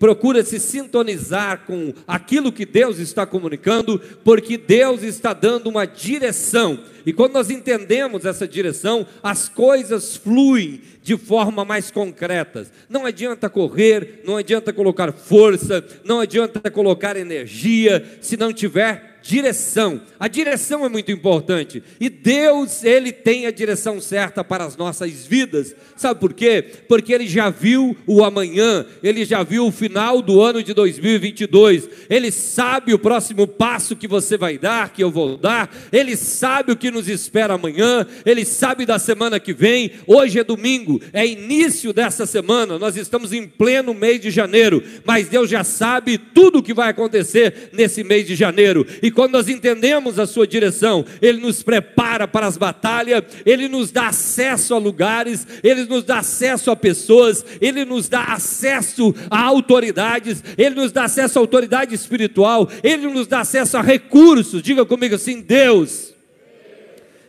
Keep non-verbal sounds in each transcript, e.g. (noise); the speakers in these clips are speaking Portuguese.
procura se sintonizar com aquilo que Deus está comunicando, porque Deus está dando uma direção. E quando nós entendemos essa direção, as coisas fluem de forma mais concreta. Não adianta correr, não adianta colocar força, não adianta colocar energia, se não tiver direção. A direção é muito importante. E Deus, ele tem a direção certa para as nossas vidas. Sabe por quê? Porque ele já viu o amanhã, ele já viu o final do ano de 2022. Ele sabe o próximo passo que você vai dar, que eu vou dar. Ele sabe o que nos espera amanhã, ele sabe da semana que vem. Hoje é domingo, é início dessa semana. Nós estamos em pleno mês de janeiro, mas Deus já sabe tudo o que vai acontecer nesse mês de janeiro. E quando nós entendemos a sua direção, Ele nos prepara para as batalhas, Ele nos dá acesso a lugares, Ele nos dá acesso a pessoas, Ele nos dá acesso a autoridades, Ele nos dá acesso à autoridade espiritual, Ele nos dá acesso a recursos. Diga comigo assim: Deus.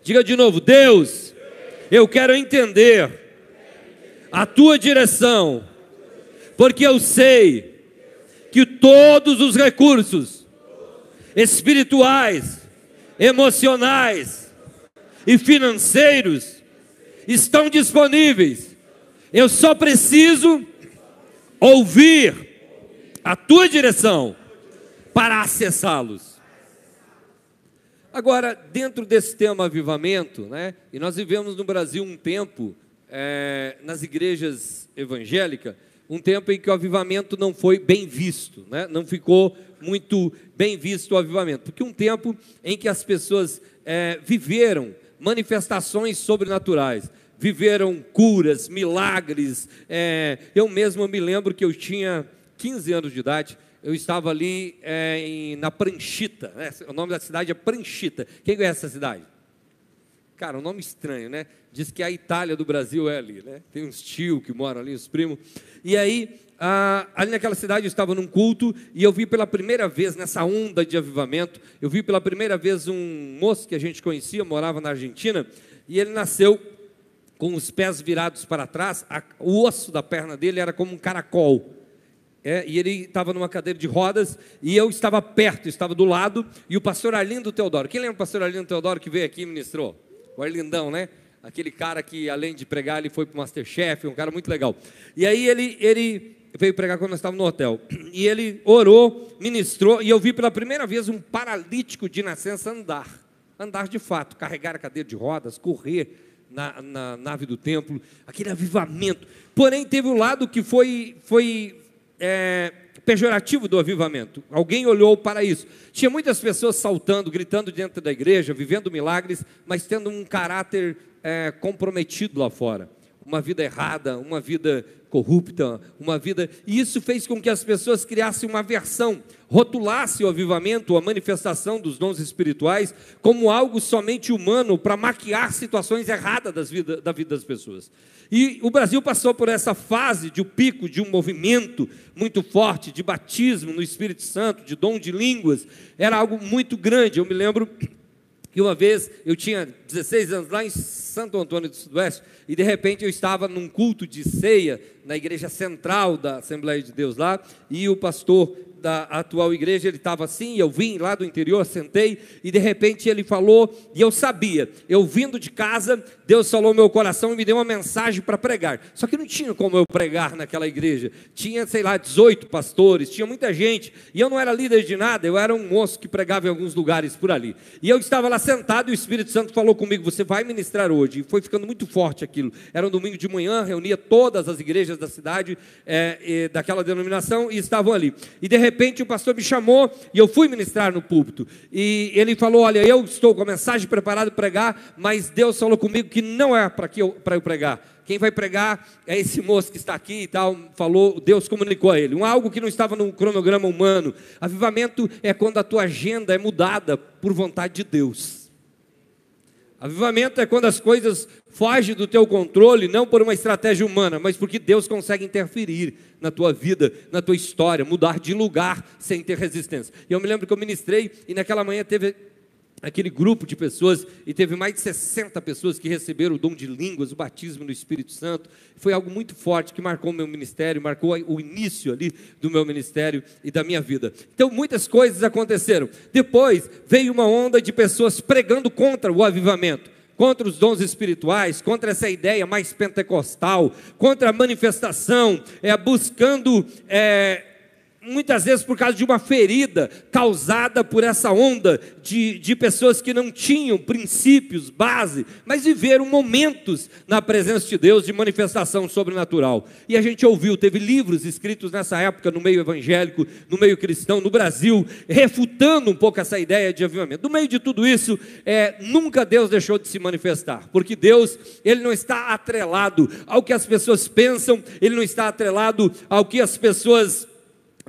Diga de novo: Deus, eu quero entender a tua direção, porque eu sei que todos os recursos espirituais, emocionais e financeiros estão disponíveis. Eu só preciso ouvir a tua direção para acessá-los. Agora, dentro desse tema avivamento, né, e nós vivemos no Brasil um tempo, é, nas igrejas evangélicas, um tempo em que o avivamento não foi bem visto, né? não ficou muito bem visto o avivamento, porque um tempo em que as pessoas é, viveram manifestações sobrenaturais, viveram curas, milagres. É, eu mesmo me lembro que eu tinha 15 anos de idade, eu estava ali é, em, na Pranchita, né? o nome da cidade é Pranchita. Quem conhece essa cidade? Cara, um nome estranho, né? Diz que a Itália do Brasil é ali, né? Tem uns tios que moram ali, os primos. E aí, ah, ali naquela cidade eu estava num culto e eu vi pela primeira vez, nessa onda de avivamento, eu vi pela primeira vez um moço que a gente conhecia, morava na Argentina, e ele nasceu com os pés virados para trás, a, o osso da perna dele era como um caracol. É, e ele estava numa cadeira de rodas, e eu estava perto, estava do lado, e o pastor Arlindo Teodoro. Quem lembra o pastor Arlindo Teodoro que veio aqui e ministrou? o Arlindão, né? Aquele cara que, além de pregar, ele foi para o Masterchef, um cara muito legal. E aí ele, ele veio pregar quando nós estávamos no hotel. (clears throat) E ele orou, ministrou, e eu vi pela primeira vez um paralítico de nascença andar. Andar de fato, carregar a cadeira de rodas, correr na, na nave do templo, aquele avivamento. Porém, teve um lado que foi, foi é, pejorativo do avivamento. Alguém olhou para isso. Tinha muitas pessoas saltando, gritando dentro da igreja, vivendo milagres, mas tendo um caráter é, comprometido lá fora. Uma vida errada, uma vida corrupta, uma vida. E isso fez com que as pessoas criassem uma versão, rotulassem o avivamento, a manifestação dos dons espirituais, como algo somente humano para maquiar situações erradas das vida, da vida das pessoas. E o Brasil passou por essa fase de um pico de um movimento muito forte de batismo no Espírito Santo, de dom de línguas, era algo muito grande. Eu me lembro que uma vez eu tinha 16 anos lá em Santo Antônio do Sudoeste e de repente eu estava num culto de ceia na igreja central da Assembleia de Deus lá e o pastor da atual igreja, ele estava assim, eu vim lá do interior, sentei, e de repente ele falou, e eu sabia, eu vindo de casa, Deus falou meu coração e me deu uma mensagem para pregar. Só que não tinha como eu pregar naquela igreja. Tinha, sei lá, 18 pastores, tinha muita gente, e eu não era líder de nada, eu era um moço que pregava em alguns lugares por ali. E eu estava lá sentado e o Espírito Santo falou comigo: Você vai ministrar hoje. E foi ficando muito forte aquilo. Era um domingo de manhã, reunia todas as igrejas da cidade, é, daquela denominação, e estavam ali. E de repente o pastor me chamou e eu fui ministrar no púlpito. E ele falou: Olha, eu estou com a mensagem preparada para pregar, mas Deus falou comigo que não é para eu, eu pregar. Quem vai pregar é esse moço que está aqui e tal. Falou, Deus comunicou a ele. Um algo que não estava no cronograma humano. Avivamento é quando a tua agenda é mudada por vontade de Deus. Avivamento é quando as coisas fogem do teu controle, não por uma estratégia humana, mas porque Deus consegue interferir na tua vida, na tua história, mudar de lugar sem ter resistência. E eu me lembro que eu ministrei e naquela manhã teve aquele grupo de pessoas e teve mais de 60 pessoas que receberam o dom de línguas, o batismo no Espírito Santo. Foi algo muito forte que marcou o meu ministério, marcou o início ali do meu ministério e da minha vida. Então muitas coisas aconteceram. Depois veio uma onda de pessoas pregando contra o avivamento contra os dons espirituais, contra essa ideia mais pentecostal, contra a manifestação, é, buscando é, muitas vezes por causa de uma ferida causada por essa onda de, de pessoas que não tinham princípios, base, mas viveram momentos na presença de Deus de manifestação sobrenatural. E a gente ouviu, teve livros escritos nessa época no meio evangélico, no meio cristão, no Brasil, refutando um pouco essa ideia de avivamento. No meio de tudo isso, é, nunca Deus deixou de se manifestar, porque Deus, Ele não está atrelado ao que as pessoas pensam, Ele não está atrelado ao que as pessoas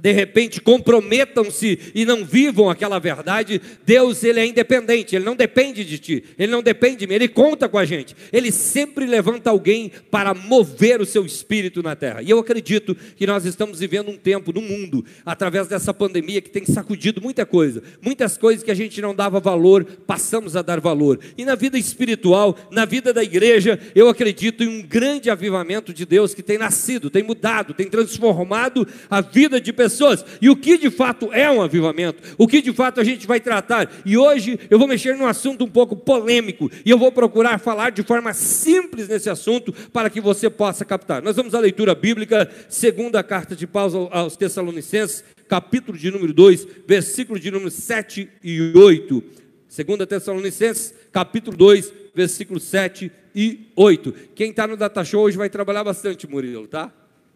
de repente comprometam-se e não vivam aquela verdade, Deus ele é independente, ele não depende de ti, ele não depende de mim, ele conta com a gente. Ele sempre levanta alguém para mover o seu espírito na terra. E eu acredito que nós estamos vivendo um tempo no mundo, através dessa pandemia que tem sacudido muita coisa, muitas coisas que a gente não dava valor, passamos a dar valor. E na vida espiritual, na vida da igreja, eu acredito em um grande avivamento de Deus que tem nascido, tem mudado, tem transformado a vida de pessoas pessoas. E o que de fato é um avivamento? O que de fato a gente vai tratar? E hoje eu vou mexer num assunto um pouco polêmico e eu vou procurar falar de forma simples nesse assunto para que você possa captar. Nós vamos à leitura bíblica, segunda carta de Paulo aos Tessalonicenses, capítulo de número 2, versículo de número 7 e 8. Segunda Tessalonicenses, capítulo 2, versículo 7 e 8. Quem está no Data Show hoje vai trabalhar bastante, Murilo, tá?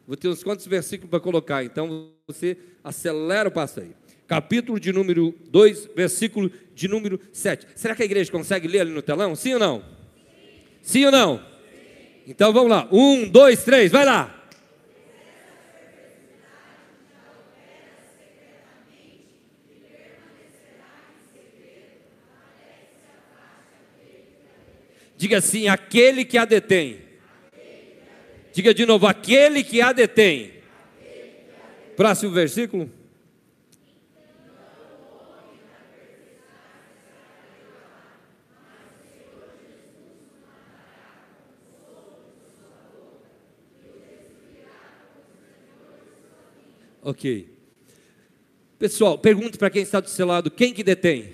Vou ter uns quantos versículos para colocar, então você acelera o passo aí. Capítulo de número 2, versículo de número 7. Será que a igreja consegue ler ali no telão? Sim ou não? Sim, Sim ou não? Sim. Então vamos lá. Um, dois, três, vai lá. Diga assim: aquele que a detém Diga de novo: aquele que a detém. Próximo versículo. Ok. Pessoal, pergunte para quem está do seu lado: quem que detém?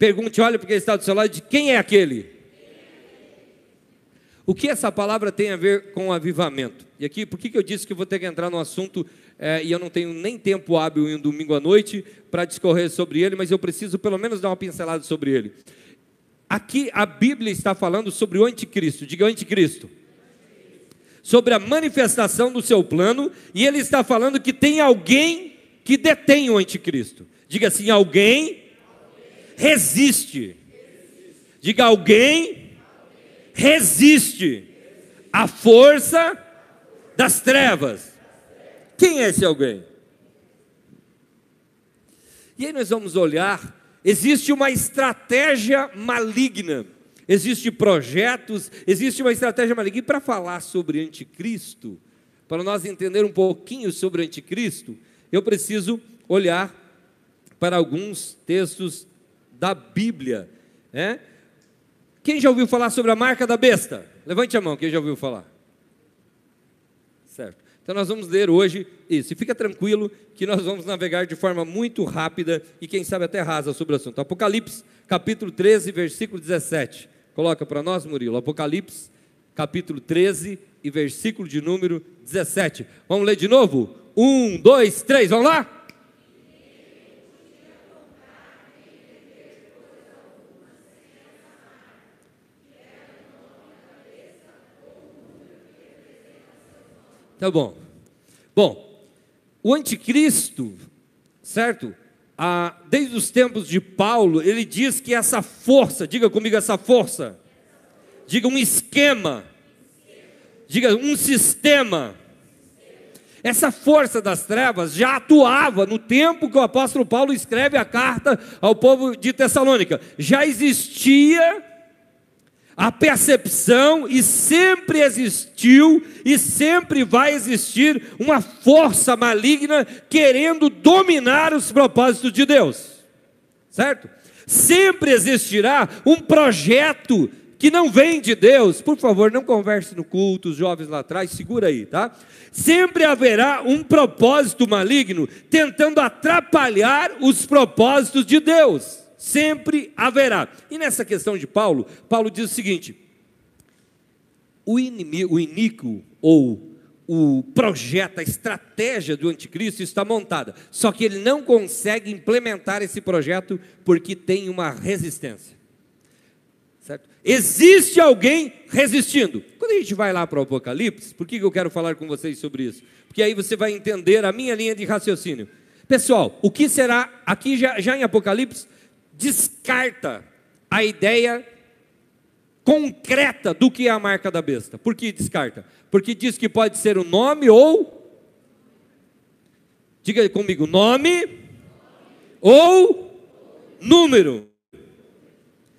Pergunte, olha para quem está do seu lado: de quem é aquele? O que essa palavra tem a ver com avivamento? E aqui, por que, que eu disse que vou ter que entrar no assunto é, e eu não tenho nem tempo hábil em um domingo à noite para discorrer sobre ele, mas eu preciso pelo menos dar uma pincelada sobre ele. Aqui a Bíblia está falando sobre o anticristo, diga o anticristo. Sobre a manifestação do seu plano, e ele está falando que tem alguém que detém o anticristo. Diga assim: alguém resiste. Diga alguém resiste à força das trevas. Quem é esse alguém? E aí nós vamos olhar, existe uma estratégia maligna, existe projetos, existe uma estratégia maligna. E para falar sobre anticristo, para nós entender um pouquinho sobre anticristo, eu preciso olhar para alguns textos da Bíblia, né? Quem já ouviu falar sobre a marca da besta? Levante a mão, quem já ouviu falar? Certo. Então nós vamos ler hoje isso. E fica tranquilo que nós vamos navegar de forma muito rápida e quem sabe até rasa sobre o assunto. Apocalipse, capítulo 13, versículo 17. Coloca para nós, Murilo. Apocalipse, capítulo 13 e versículo de número 17. Vamos ler de novo? Um, dois, três, vamos lá? Tá bom. Bom, o anticristo, certo? Ah, desde os tempos de Paulo, ele diz que essa força, diga comigo essa força, diga um esquema, diga um sistema. Essa força das trevas já atuava no tempo que o apóstolo Paulo escreve a carta ao povo de Tessalônica. Já existia a percepção e sempre existiu e sempre vai existir uma força maligna querendo dominar os propósitos de Deus. Certo? Sempre existirá um projeto que não vem de Deus. Por favor, não converse no culto, os jovens lá atrás, segura aí, tá? Sempre haverá um propósito maligno tentando atrapalhar os propósitos de Deus. Sempre haverá. E nessa questão de Paulo, Paulo diz o seguinte: o inimigo, o iníquo ou o projeto, a estratégia do anticristo está montada. Só que ele não consegue implementar esse projeto porque tem uma resistência. Certo? Existe alguém resistindo. Quando a gente vai lá para o Apocalipse, por que eu quero falar com vocês sobre isso? Porque aí você vai entender a minha linha de raciocínio. Pessoal, o que será, aqui já, já em Apocalipse, descarta a ideia concreta do que é a marca da besta. Por que descarta? Porque diz que pode ser o nome ou. Diga comigo, nome ou número.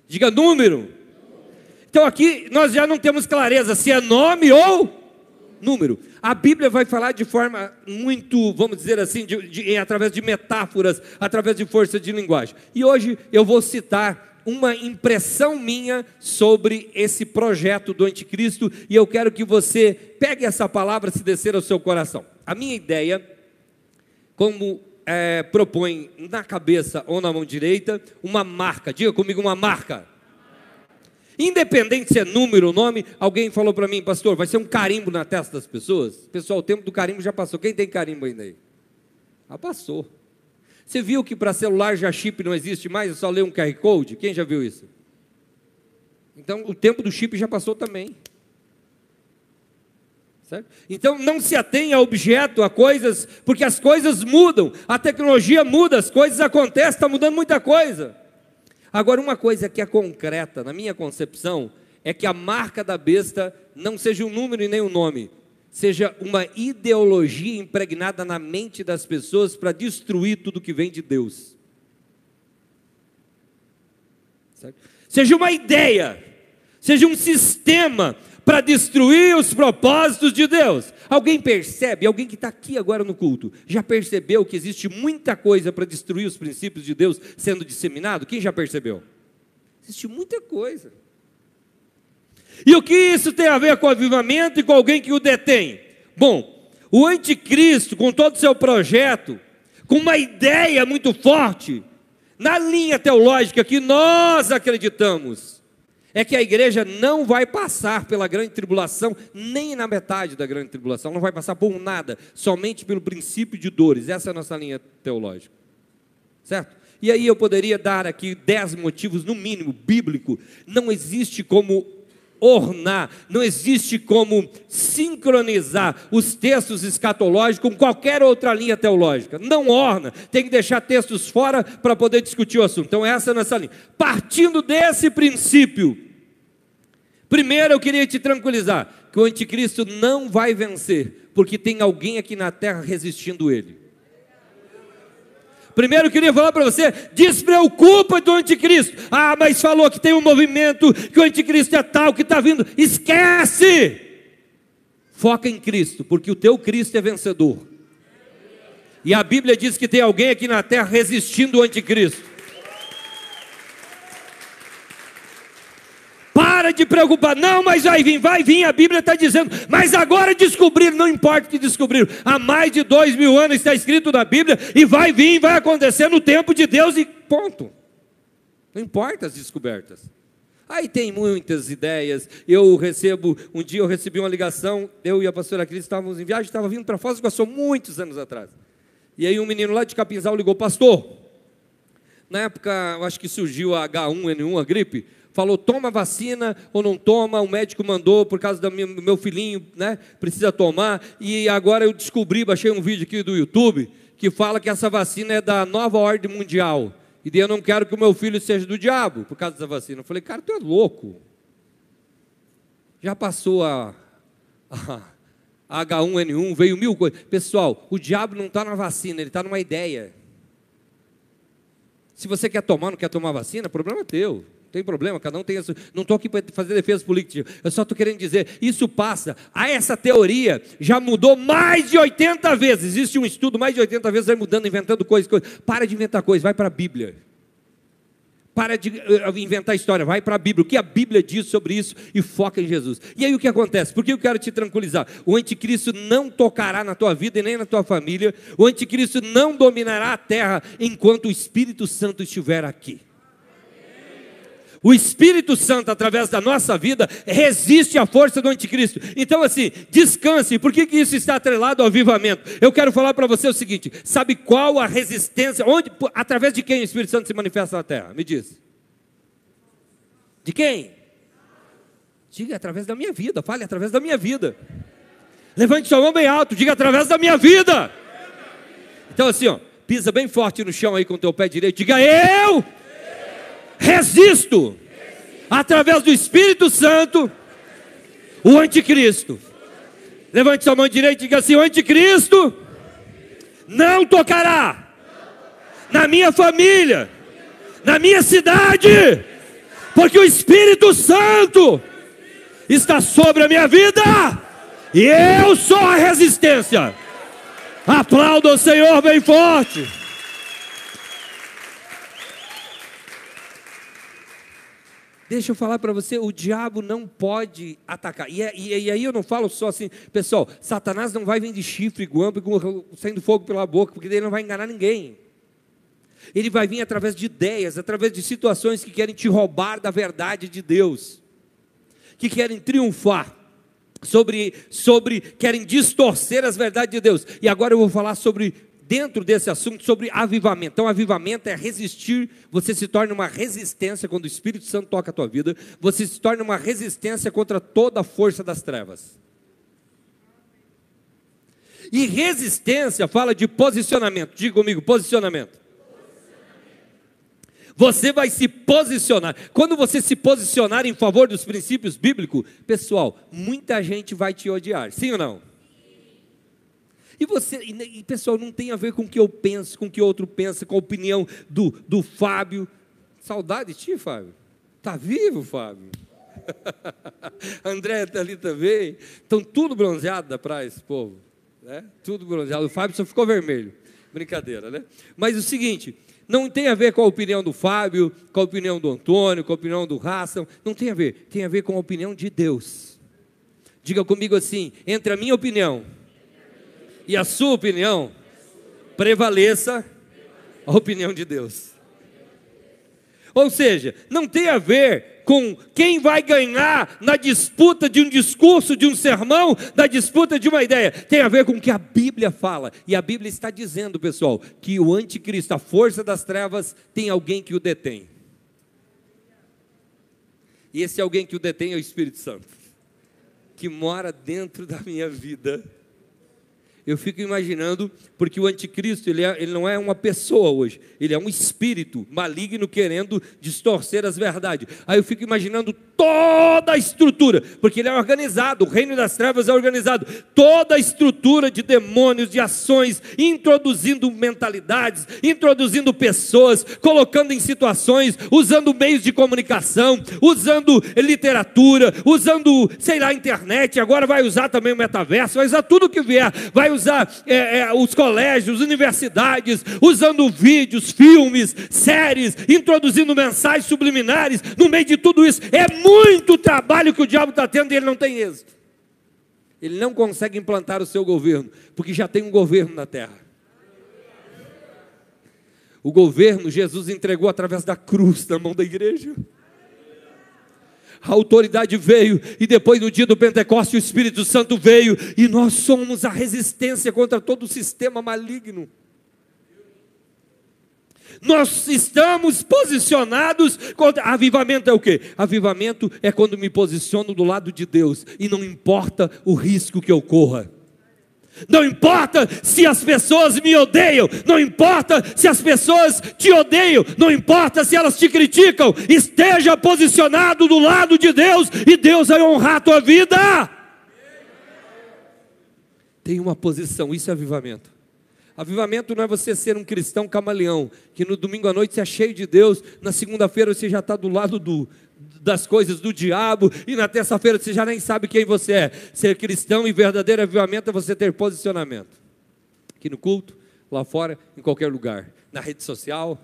Diga número. Então aqui nós já não temos clareza se é nome ou número. A Bíblia vai falar de forma muito, vamos dizer assim, de, de, através de metáforas, através de força de linguagem. E hoje eu vou citar uma impressão minha sobre esse projeto do anticristo e eu quero que você pegue essa palavra se descer ao seu coração. A minha ideia, como é, propõe na cabeça ou na mão direita, uma marca, diga comigo uma marca. Independente se é número ou nome, alguém falou para mim, pastor, vai ser um carimbo na testa das pessoas? Pessoal, o tempo do carimbo já passou. Quem tem carimbo ainda aí? Ah, passou. Você viu que para celular já chip não existe mais, é só ler um QR Code? Quem já viu isso? Então o tempo do chip já passou também. Certo? Então não se atenha a objeto, a coisas, porque as coisas mudam, a tecnologia muda, as coisas acontecem, está mudando muita coisa. Agora, uma coisa que é concreta, na minha concepção, é que a marca da besta não seja um número e nem um nome, seja uma ideologia impregnada na mente das pessoas para destruir tudo que vem de Deus. Certo? Seja uma ideia, seja um sistema para destruir os propósitos de Deus. Alguém percebe, alguém que está aqui agora no culto, já percebeu que existe muita coisa para destruir os princípios de Deus sendo disseminado? Quem já percebeu? Existe muita coisa. E o que isso tem a ver com o avivamento e com alguém que o detém? Bom, o anticristo, com todo o seu projeto, com uma ideia muito forte, na linha teológica que nós acreditamos, é que a igreja não vai passar pela grande tribulação, nem na metade da grande tribulação, não vai passar por nada, somente pelo princípio de dores. Essa é a nossa linha teológica. Certo? E aí eu poderia dar aqui dez motivos, no mínimo, bíblico. Não existe como ornar, não existe como sincronizar os textos escatológicos com qualquer outra linha teológica. Não orna, tem que deixar textos fora para poder discutir o assunto. Então, essa é nossa linha. Partindo desse princípio, primeiro eu queria te tranquilizar que o anticristo não vai vencer, porque tem alguém aqui na terra resistindo ele. Primeiro eu queria falar para você, despreocupa do anticristo. Ah, mas falou que tem um movimento, que o anticristo é tal, que está vindo. Esquece! Foca em Cristo, porque o teu Cristo é vencedor. E a Bíblia diz que tem alguém aqui na terra resistindo ao anticristo. Para de preocupar, não, mas vai vir, vai vir, a Bíblia está dizendo, mas agora descobriram, não importa o que descobriram, há mais de dois mil anos está escrito na Bíblia, e vai vir, vai acontecer no tempo de Deus, e ponto. Não importa as descobertas. Aí tem muitas ideias. Eu recebo, um dia eu recebi uma ligação, eu e a pastora Cris estávamos em viagem, estava vindo para Foz do Iguaçu muitos anos atrás. E aí um menino lá de Capinzal ligou, pastor. Na época, eu acho que surgiu a H1N1, a gripe falou toma vacina ou não toma, o médico mandou por causa do meu filhinho, né, precisa tomar, e agora eu descobri, baixei um vídeo aqui do YouTube, que fala que essa vacina é da nova ordem mundial, e eu não quero que o meu filho seja do diabo, por causa dessa vacina. Eu falei, cara, tu é louco, já passou a, a H1N1, veio mil coisas, pessoal, o diabo não está na vacina, ele está numa ideia, se você quer tomar, não quer tomar vacina, problema teu. Não tem problema, cada um tem sua. Não estou aqui para fazer defesa política. Eu só estou querendo dizer, isso passa. A essa teoria já mudou mais de 80 vezes. Existe um estudo, mais de 80 vezes, vai mudando, inventando coisas. coisas. Para de inventar coisas, vai para a Bíblia. para de uh, inventar história, vai para a Bíblia, o que a Bíblia diz sobre isso e foca em Jesus. E aí o que acontece? Porque eu quero te tranquilizar: o anticristo não tocará na tua vida e nem na tua família, o anticristo não dominará a terra enquanto o Espírito Santo estiver aqui. O Espírito Santo, através da nossa vida, resiste à força do anticristo. Então, assim, descanse. Por que, que isso está atrelado ao avivamento? Eu quero falar para você o seguinte: sabe qual a resistência? Onde, através de quem o Espírito Santo se manifesta na terra? Me diz. De quem? Diga através da minha vida. Fale através da minha vida. Levante sua mão bem alto. Diga através da minha vida. Então, assim, ó, pisa bem forte no chão aí com o teu pé direito. Diga eu resisto, através do Espírito Santo, o anticristo. Levante sua mão direita e diga assim: o anticristo não tocará na minha família, na minha cidade, porque o Espírito Santo está sobre a minha vida e eu sou a resistência. Aplauda o Senhor bem forte. Deixa eu falar para você, o diabo não pode atacar. E, é, e, e, aí eu não falo só assim, pessoal, Satanás não vai vir de chifre, guampa, saindo fogo pela boca, porque ele não vai enganar ninguém. Ele vai vir através de ideias, através de situações que querem te roubar da verdade de Deus, que querem triunfar sobre, sobre, querem distorcer as verdades de Deus. E agora eu vou falar sobre dentro desse assunto sobre avivamento. Então, avivamento é resistir, você se torna uma resistência quando o Espírito Santo toca a tua vida, você se torna uma resistência contra toda a força das trevas. E resistência fala de posicionamento. Diga comigo, posicionamento. Você vai se posicionar. Quando você se posicionar em favor dos princípios bíblicos, pessoal, muita gente vai te odiar. Sim ou não? E você, e, pessoal, não tem a ver com o que eu penso, com o que outro pensa, com a opinião do, do Fábio. Saudade de ti, Fábio. Está vivo, Fábio? (laughs) André está ali também. Estão tudo bronzeado da praia, esse povo. Né? Tudo bronzeado. O Fábio só ficou vermelho. Brincadeira, né? Mas o seguinte, não tem a ver com a opinião do Fábio, com a opinião do Antônio, com a opinião do Raça, não tem a ver, tem a ver com a opinião de Deus. Diga comigo assim: entre a minha opinião e a sua opinião prevaleça a opinião de Deus. Ou seja, não tem a ver com quem vai ganhar na disputa de um discurso, de um sermão, da disputa de uma ideia. Tem a ver com o que a Bíblia fala. E a Bíblia está dizendo, pessoal, que o anticristo, a força das trevas, tem alguém que o detém. E esse alguém que o detém é o Espírito Santo, que mora dentro da minha vida eu fico imaginando, porque o anticristo ele, é, ele não é uma pessoa hoje, ele é um espírito maligno querendo distorcer as verdades. Aí eu fico imaginando toda a estrutura, porque ele é organizado, o reino das trevas é organizado, toda a estrutura de demônios, de ações, introduzindo mentalidades, introduzindo pessoas, colocando em situações, usando meios de comunicação, usando literatura, usando, sei lá, internet, agora vai usar também o metaverso, vai usar tudo que vier, vai usar usar é, é, os colégios, universidades, usando vídeos, filmes, séries, introduzindo mensagens subliminares no meio de tudo isso. É muito trabalho que o diabo está tendo e ele não tem êxito. Ele não consegue implantar o seu governo, porque já tem um governo na terra. O governo Jesus entregou através da cruz na mão da igreja a autoridade veio, e depois no dia do Pentecostes o Espírito Santo veio, e nós somos a resistência contra todo o sistema maligno. Nós estamos posicionados contra. Avivamento é o que? Avivamento é quando me posiciono do lado de Deus e não importa o risco que eu corra. Não importa se as pessoas me odeiam, não importa se as pessoas te odeiam, não importa se elas te criticam, esteja posicionado do lado de Deus e Deus vai honrar a tua vida. Tem uma posição, isso é avivamento. Avivamento não é você ser um cristão camaleão, que no domingo à noite você é cheio de Deus, na segunda-feira você já está do lado do, das coisas do diabo, e na terça-feira você já nem sabe quem você é. Ser cristão e verdadeiro avivamento é você ter posicionamento. Aqui no culto, lá fora, em qualquer lugar. Na rede social.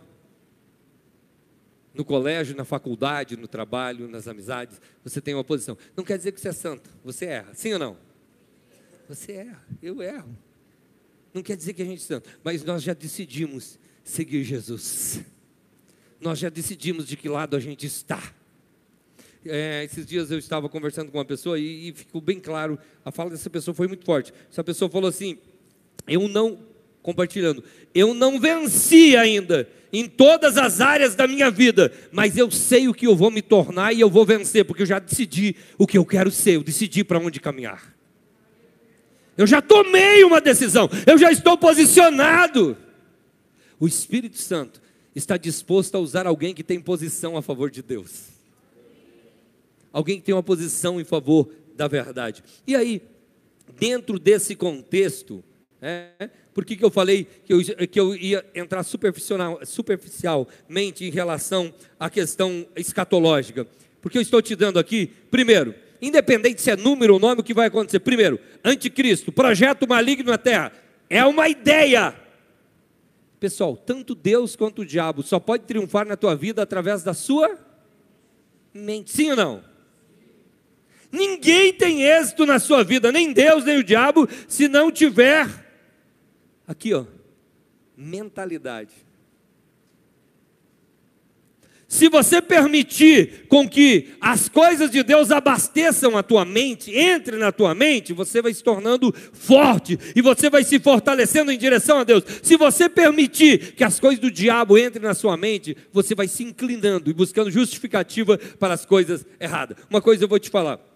no colégio, na faculdade, no trabalho, nas amizades, você tem uma posição. Não quer dizer que você é santo, você erra, sim ou não? Você erra, eu erro. Não quer dizer que a gente é santo, mas nós já decidimos seguir Jesus. Nós já decidimos de que lado a gente está. É, esses dias eu estava conversando com uma pessoa e, e ficou bem claro, a fala dessa pessoa foi muito forte. Essa pessoa falou assim: Eu não, compartilhando, eu não venci ainda em todas as áreas da minha vida, mas eu sei o que eu vou me tornar e eu vou vencer, porque eu já decidi o que eu quero ser, eu decidi para onde caminhar. Eu já tomei uma decisão, eu já estou posicionado. O Espírito Santo está disposto a usar alguém que tem posição a favor de Deus alguém que tem uma posição em favor da verdade. E aí, dentro desse contexto, é, por que, que eu falei que eu, que eu ia entrar superficial, superficialmente em relação à questão escatológica? Porque eu estou te dando aqui, primeiro, independente se é número ou nome, o que vai acontecer? Primeiro, anticristo, projeto maligno na terra, é uma ideia. Pessoal, tanto Deus quanto o diabo só pode triunfar na tua vida através da sua mente. Sim ou não? Ninguém tem êxito na sua vida, nem Deus, nem o diabo, se não tiver aqui, ó, mentalidade. Se você permitir com que as coisas de Deus abasteçam a tua mente, entre na tua mente, você vai se tornando forte e você vai se fortalecendo em direção a Deus. Se você permitir que as coisas do diabo entrem na sua mente, você vai se inclinando e buscando justificativa para as coisas erradas. Uma coisa eu vou te falar.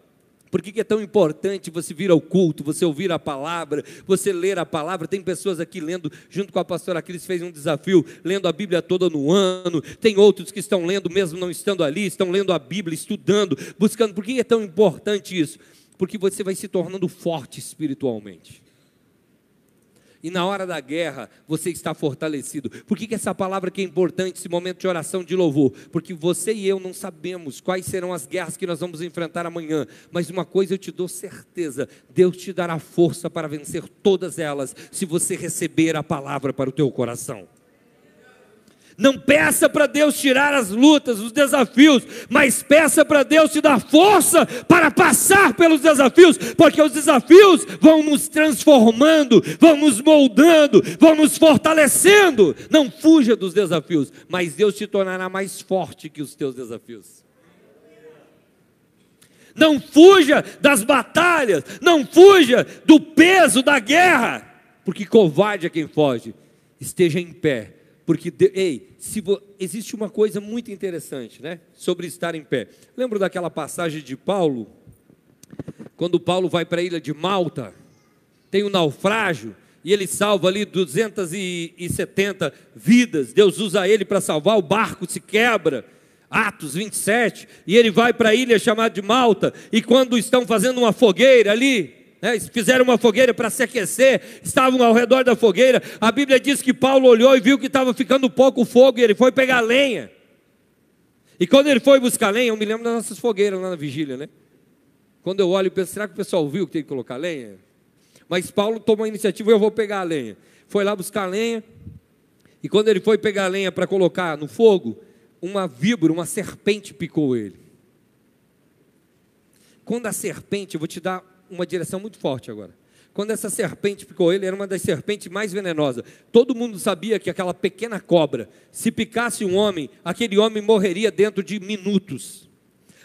Por que, é tão importante você vir ao culto, você ouvir a palavra, você ler a palavra? Tem pessoas aqui lendo, junto com a pastora Cris, fez um desafio, lendo a Bíblia toda no ano. Tem outros que estão lendo, mesmo não estando ali, estão lendo a Bíblia, estudando, buscando. Por que é tão importante isso? Porque você vai se tornando forte espiritualmente e na hora da guerra você está fortalecido. Por que, que essa palavra que é importante, esse momento de oração de louvor? Porque você e eu não sabemos quais serão as guerras que nós vamos enfrentar amanhã, mas uma coisa eu te dou certeza: Deus te dará força para vencer todas elas, se você receber a palavra para o teu coração. Não peça para Deus tirar as lutas, os desafios, mas peça para Deus te dar força para passar pelos desafios, porque os desafios vão nos transformando, vão nos moldando, vão nos fortalecendo. Não fuja dos desafios, mas Deus te tornará mais forte que os teus desafios. Não fuja das batalhas, não fuja do peso da guerra, porque covarde é quem foge. Esteja em pé porque, ei, se vo, existe uma coisa muito interessante, né? Sobre estar em pé. Lembro daquela passagem de Paulo, quando Paulo vai para a ilha de Malta, tem um naufrágio, e ele salva ali 270 vidas. Deus usa ele para salvar, o barco se quebra. Atos 27, e ele vai para a ilha chamada de Malta, e quando estão fazendo uma fogueira ali, né, fizeram uma fogueira para se aquecer, estavam ao redor da fogueira. A Bíblia diz que Paulo olhou e viu que estava ficando pouco fogo e ele foi pegar lenha. E quando ele foi buscar lenha, eu me lembro das nossas fogueiras lá na vigília, né? Quando eu olho e penso, será que o pessoal viu que tem que colocar lenha? Mas Paulo tomou a iniciativa, eu vou pegar a lenha. Foi lá buscar lenha, e quando ele foi pegar a lenha para colocar no fogo, uma víbora, uma serpente picou ele. Quando a serpente, eu vou te dar uma direção muito forte agora. Quando essa serpente picou ele, era uma das serpentes mais venenosas. Todo mundo sabia que aquela pequena cobra, se picasse um homem, aquele homem morreria dentro de minutos.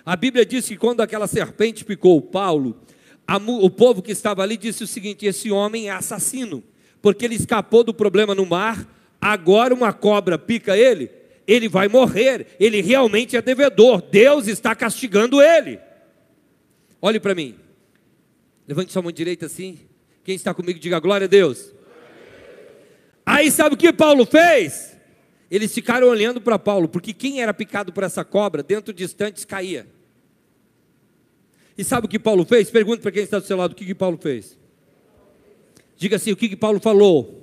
A Bíblia diz que quando aquela serpente picou Paulo, a, o povo que estava ali disse o seguinte: esse homem é assassino, porque ele escapou do problema no mar, agora uma cobra pica ele, ele vai morrer, ele realmente é devedor, Deus está castigando ele. Olhe para mim, Levante sua mão direita assim. Quem está comigo, diga glória a Deus. Aí sabe o que Paulo fez? Eles ficaram olhando para Paulo, porque quem era picado por essa cobra, dentro de instantes caía. E sabe o que Paulo fez? Pergunta para quem está do seu lado: o que, que Paulo fez? Diga assim: o que, que Paulo falou?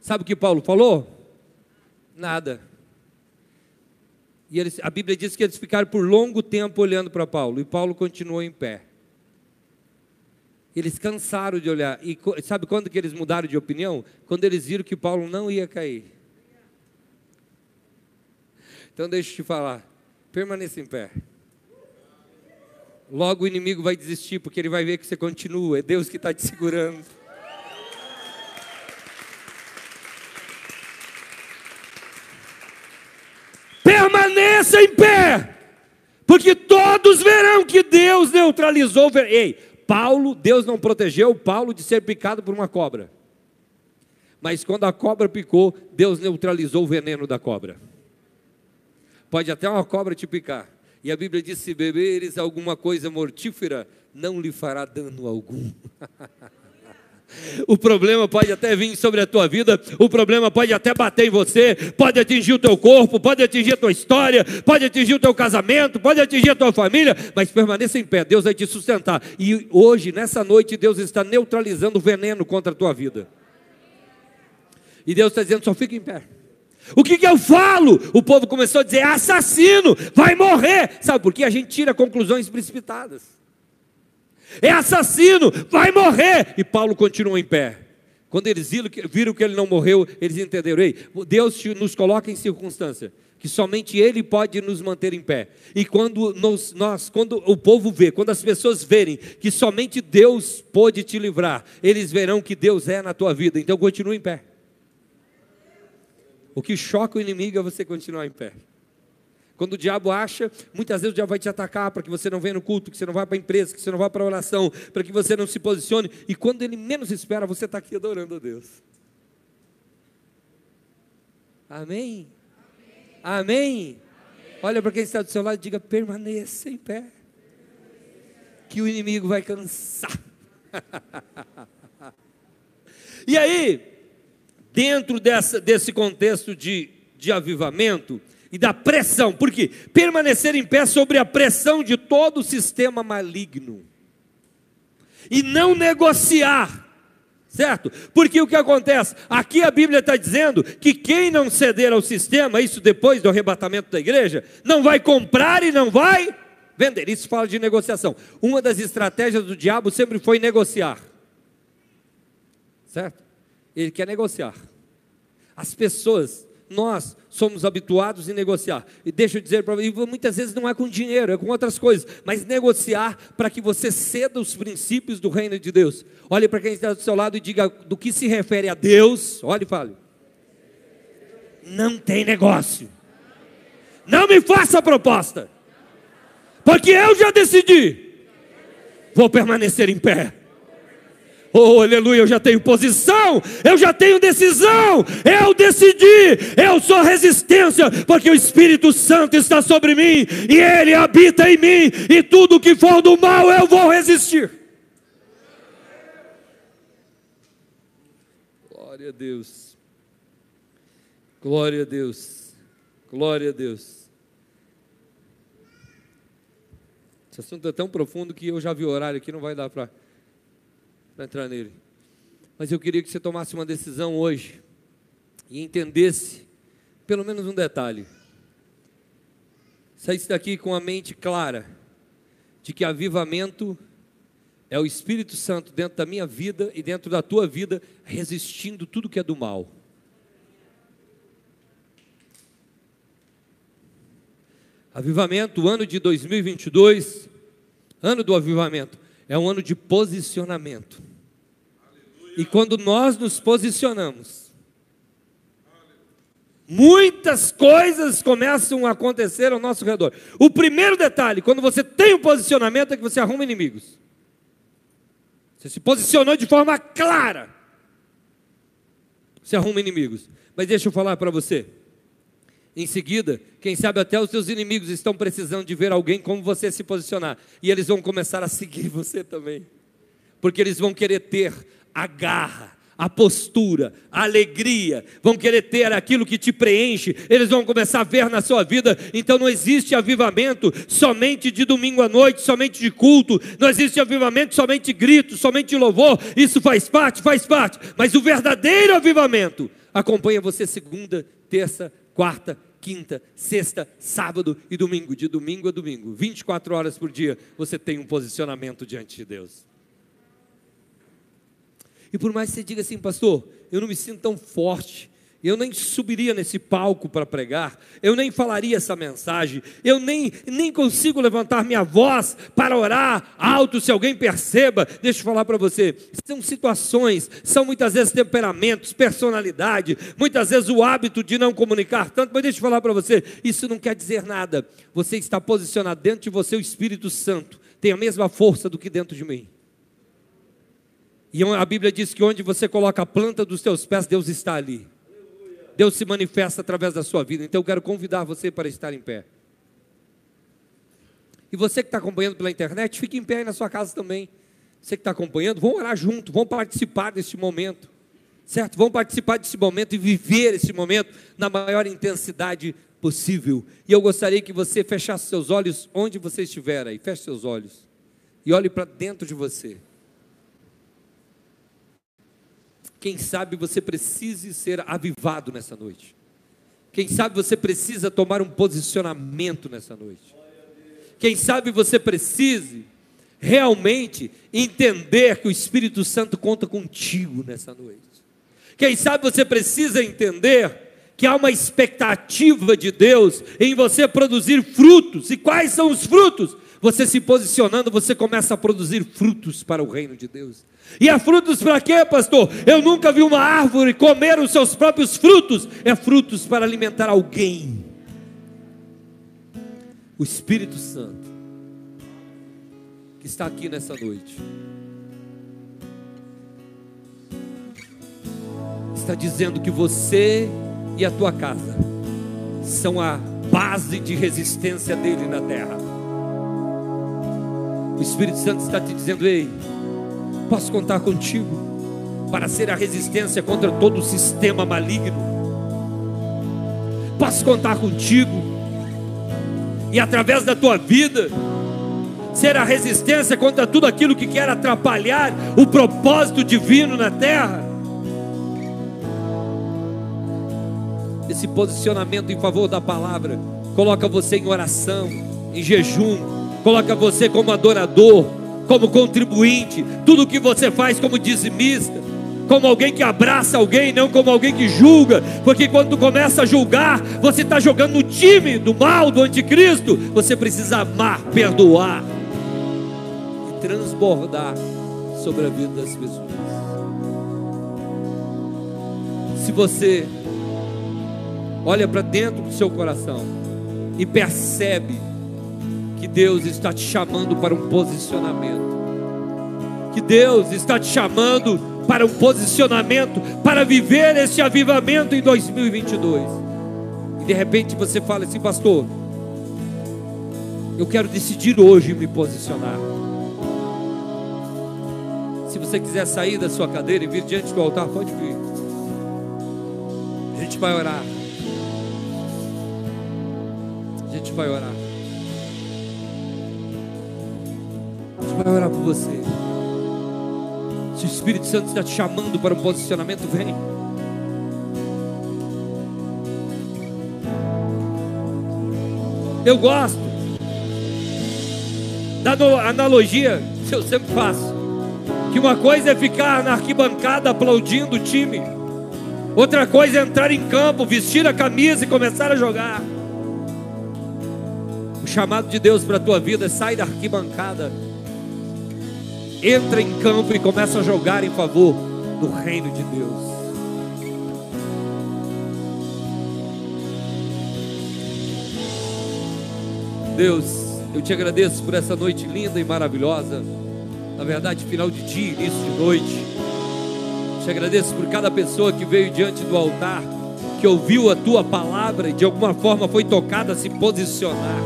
Sabe o que Paulo falou? Nada. E eles, a Bíblia diz que eles ficaram por longo tempo olhando para Paulo, e Paulo continuou em pé. Eles cansaram de olhar. E sabe quando que eles mudaram de opinião? Quando eles viram que Paulo não ia cair. Então deixa eu te falar, permaneça em pé. Logo o inimigo vai desistir, porque ele vai ver que você continua, é Deus que está te segurando. Permaneça em pé, porque todos verão que Deus neutralizou. Ei, Paulo, Deus não protegeu Paulo de ser picado por uma cobra. Mas quando a cobra picou, Deus neutralizou o veneno da cobra. Pode até uma cobra te picar. E a Bíblia diz: se beberes alguma coisa mortífera, não lhe fará dano algum. (laughs) O problema pode até vir sobre a tua vida, o problema pode até bater em você, pode atingir o teu corpo, pode atingir a tua história, pode atingir o teu casamento, pode atingir a tua família, mas permaneça em pé, Deus vai te sustentar. E hoje, nessa noite, Deus está neutralizando o veneno contra a tua vida. E Deus está dizendo: só fica em pé. O que, que eu falo? O povo começou a dizer: assassino, vai morrer. Sabe por quê? A gente tira conclusões precipitadas é assassino, vai morrer. E Paulo continuou em pé. Quando eles viram que ele não morreu, eles entenderam: Ei, Deus nos coloca em circunstância que somente Ele pode nos manter em pé. E quando nós, nós, quando o povo vê, quando as pessoas verem que somente Deus pode te livrar, eles verão que Deus é na tua vida. Então continue em pé. O que choca o inimigo é você continuar em pé. Quando o diabo acha, muitas vezes o diabo vai te atacar para que você não venha no culto, que você não vá para a empresa, que você não vá para a oração, para que você não se posicione. E quando ele menos espera, você está aqui adorando a Deus. Amém? Amém? Amém? Olha para quem está do seu lado e diga: permaneça em pé, que o inimigo vai cansar. (laughs) e aí, dentro dessa, desse contexto de, de avivamento, e da pressão. Por quê? Permanecer em pé sobre a pressão de todo o sistema maligno. E não negociar. Certo? Porque o que acontece? Aqui a Bíblia está dizendo que quem não ceder ao sistema, isso depois do arrebatamento da igreja, não vai comprar e não vai vender. Isso fala de negociação. Uma das estratégias do diabo sempre foi negociar. Certo? Ele quer negociar. As pessoas nós somos habituados em negociar. E deixa eu dizer para você, muitas vezes não é com dinheiro, é com outras coisas, mas negociar para que você ceda os princípios do reino de Deus. Olhe para quem está do seu lado e diga do que se refere a Deus. Olhe e fale. Não tem negócio. Não me faça proposta. Porque eu já decidi. Vou permanecer em pé. Oh, aleluia, eu já tenho posição, eu já tenho decisão, eu decidi, eu sou resistência, porque o Espírito Santo está sobre mim e ele habita em mim, e tudo que for do mal eu vou resistir. Glória a Deus, glória a Deus, glória a Deus. Esse assunto é tão profundo que eu já vi o horário aqui, não vai dar para para entrar nele. Mas eu queria que você tomasse uma decisão hoje e entendesse pelo menos um detalhe. Saísse daqui com a mente clara de que avivamento é o Espírito Santo dentro da minha vida e dentro da tua vida, resistindo tudo que é do mal. Avivamento, ano de 2022, ano do avivamento é um ano de posicionamento. E quando nós nos posicionamos, muitas coisas começam a acontecer ao nosso redor. O primeiro detalhe, quando você tem um posicionamento, é que você arruma inimigos. Você se posicionou de forma clara. Você arruma inimigos. Mas deixa eu falar para você. Em seguida, quem sabe até os seus inimigos estão precisando de ver alguém como você se posicionar. E eles vão começar a seguir (laughs) você também. Porque eles vão querer ter a garra, a postura, a alegria, vão querer ter aquilo que te preenche, eles vão começar a ver na sua vida. Então não existe avivamento somente de domingo à noite, somente de culto, não existe avivamento somente de grito, somente de louvor. Isso faz parte, faz parte, mas o verdadeiro avivamento acompanha você segunda, terça, quarta, quinta, sexta, sábado e domingo, de domingo a domingo, 24 horas por dia, você tem um posicionamento diante de Deus. E por mais que você diga assim, pastor, eu não me sinto tão forte, eu nem subiria nesse palco para pregar, eu nem falaria essa mensagem, eu nem, nem consigo levantar minha voz para orar alto se alguém perceba. Deixa eu falar para você: são situações, são muitas vezes temperamentos, personalidade, muitas vezes o hábito de não comunicar tanto, mas deixa eu falar para você: isso não quer dizer nada. Você está posicionado dentro de você, o Espírito Santo tem a mesma força do que dentro de mim. E a Bíblia diz que onde você coloca a planta dos teus pés, Deus está ali. Deus se manifesta através da sua vida. Então eu quero convidar você para estar em pé. E você que está acompanhando pela internet, fique em pé aí na sua casa também. Você que está acompanhando, vamos orar junto, vamos participar deste momento. Certo? Vamos participar desse momento e viver esse momento na maior intensidade possível. E eu gostaria que você fechasse seus olhos onde você estiver aí. Feche seus olhos. E olhe para dentro de você. Quem sabe você precise ser avivado nessa noite. Quem sabe você precisa tomar um posicionamento nessa noite. Quem sabe você precise realmente entender que o Espírito Santo conta contigo nessa noite. Quem sabe você precisa entender que há uma expectativa de Deus em você produzir frutos. E quais são os frutos? Você se posicionando, você começa a produzir frutos para o reino de Deus. E há frutos para quê, pastor? Eu nunca vi uma árvore comer os seus próprios frutos. É frutos para alimentar alguém. O Espírito Santo, que está aqui nessa noite, está dizendo que você e a tua casa são a base de resistência dele na terra. O Espírito Santo está te dizendo: ei Posso contar contigo para ser a resistência contra todo o sistema maligno. Posso contar contigo e através da tua vida ser a resistência contra tudo aquilo que quer atrapalhar o propósito divino na terra. Esse posicionamento em favor da palavra coloca você em oração, em jejum, coloca você como adorador como contribuinte, tudo que você faz como dizimista, como alguém que abraça alguém, não como alguém que julga, porque quando tu começa a julgar, você está jogando no time do mal, do anticristo. Você precisa amar, perdoar e transbordar sobre a vida das pessoas. Se você olha para dentro do seu coração e percebe que Deus está te chamando para um posicionamento. Que Deus está te chamando para um posicionamento, para viver esse avivamento em 2022. E de repente você fala assim, pastor, eu quero decidir hoje me posicionar. Se você quiser sair da sua cadeira e vir diante do altar, pode vir. A gente vai orar. A gente vai orar. Vai orar por você. Se o Espírito Santo está te chamando para um posicionamento, vem. Eu gosto da analogia que eu sempre faço. Que uma coisa é ficar na arquibancada aplaudindo o time. Outra coisa é entrar em campo, vestir a camisa e começar a jogar. O chamado de Deus para a tua vida é sair da arquibancada entra em campo e começa a jogar em favor do reino de Deus. Deus, eu te agradeço por essa noite linda e maravilhosa. Na verdade, final de dia, início de noite. Te agradeço por cada pessoa que veio diante do altar, que ouviu a tua palavra e de alguma forma foi tocada a se posicionar.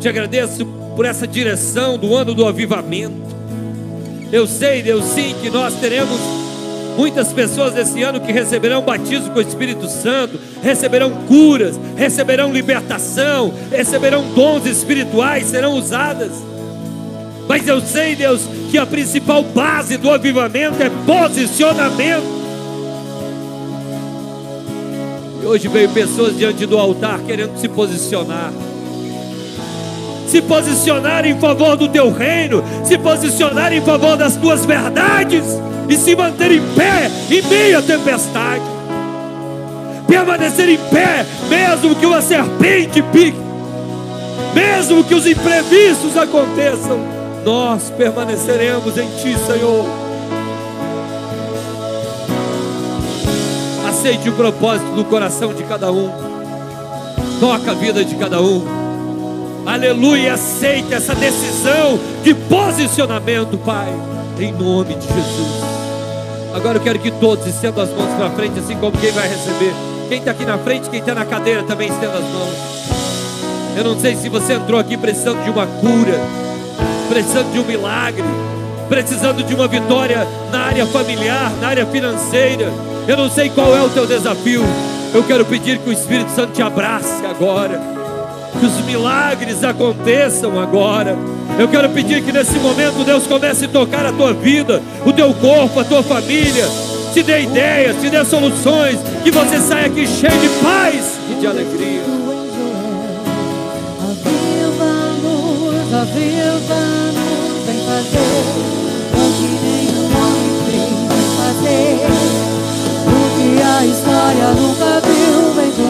Te agradeço por essa direção do ano do avivamento. Eu sei, Deus, sim, que nós teremos muitas pessoas esse ano que receberão batismo com o Espírito Santo, receberão curas, receberão libertação, receberão dons espirituais, serão usadas. Mas eu sei, Deus, que a principal base do avivamento é posicionamento. E hoje veio pessoas diante do altar querendo se posicionar se posicionar em favor do teu reino, se posicionar em favor das tuas verdades e se manter em pé em meio à tempestade. permanecer em pé, mesmo que uma serpente pique, mesmo que os imprevistos aconteçam, nós permaneceremos em Ti, Senhor. Aceite o propósito do coração de cada um, toca a vida de cada um. Aleluia, aceite essa decisão de posicionamento, Pai, em nome de Jesus. Agora eu quero que todos estendam as mãos para frente, assim como quem vai receber. Quem está aqui na frente, quem está na cadeira também estenda as mãos. Eu não sei se você entrou aqui precisando de uma cura, precisando de um milagre, precisando de uma vitória na área familiar, na área financeira. Eu não sei qual é o teu desafio. Eu quero pedir que o Espírito Santo te abrace agora que os milagres aconteçam agora. Eu quero pedir que nesse momento Deus comece a tocar a tua vida, o teu corpo, a tua família. Te dê ideias, te dê soluções, que você saia aqui cheio de paz e de alegria. Vem fazer o que nenhum homem fazer. O que a história nunca viu, vem cumprir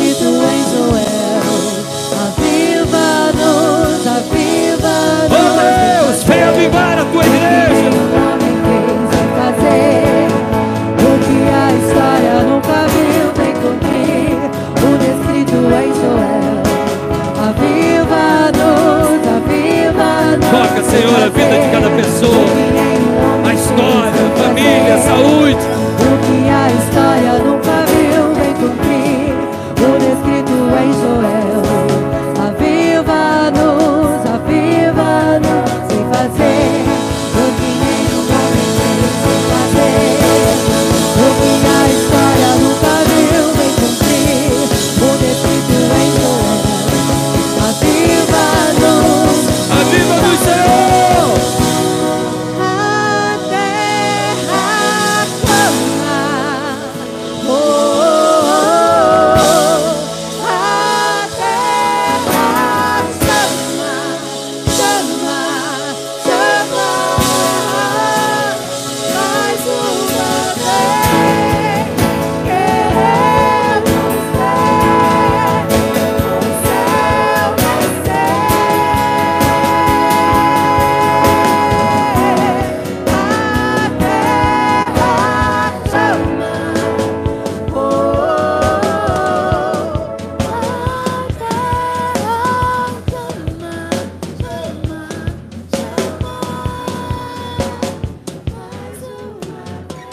descrito em Joel. Aviva-nos, aviva-nos. Oh Deus, vem avivar a tua igreja. Fazer o que a história nunca viu, vem cumprir o descrito em Joel. Aviva-nos, aviva-nos. Toca, Senhor, a vida de cada pessoa. A história, a família, a saúde.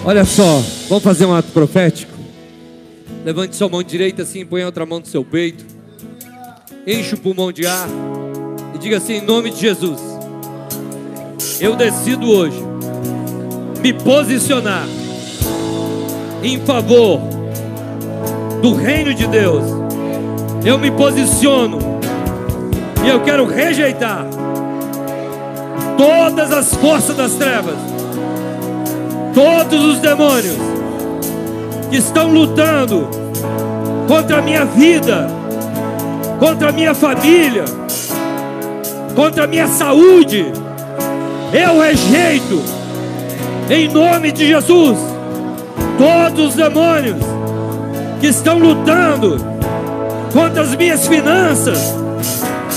Olha só, vamos fazer um ato profético? Levante sua mão direita assim, põe a outra mão no seu peito. Enche o pulmão de ar e diga assim: em nome de Jesus, eu decido hoje me posicionar em favor do reino de Deus. Eu me posiciono e eu quero rejeitar todas as forças das trevas todos os demônios que estão lutando contra a minha vida, contra a minha família, contra a minha saúde, eu rejeito, em nome de Jesus, todos os demônios que estão lutando contra as minhas finanças,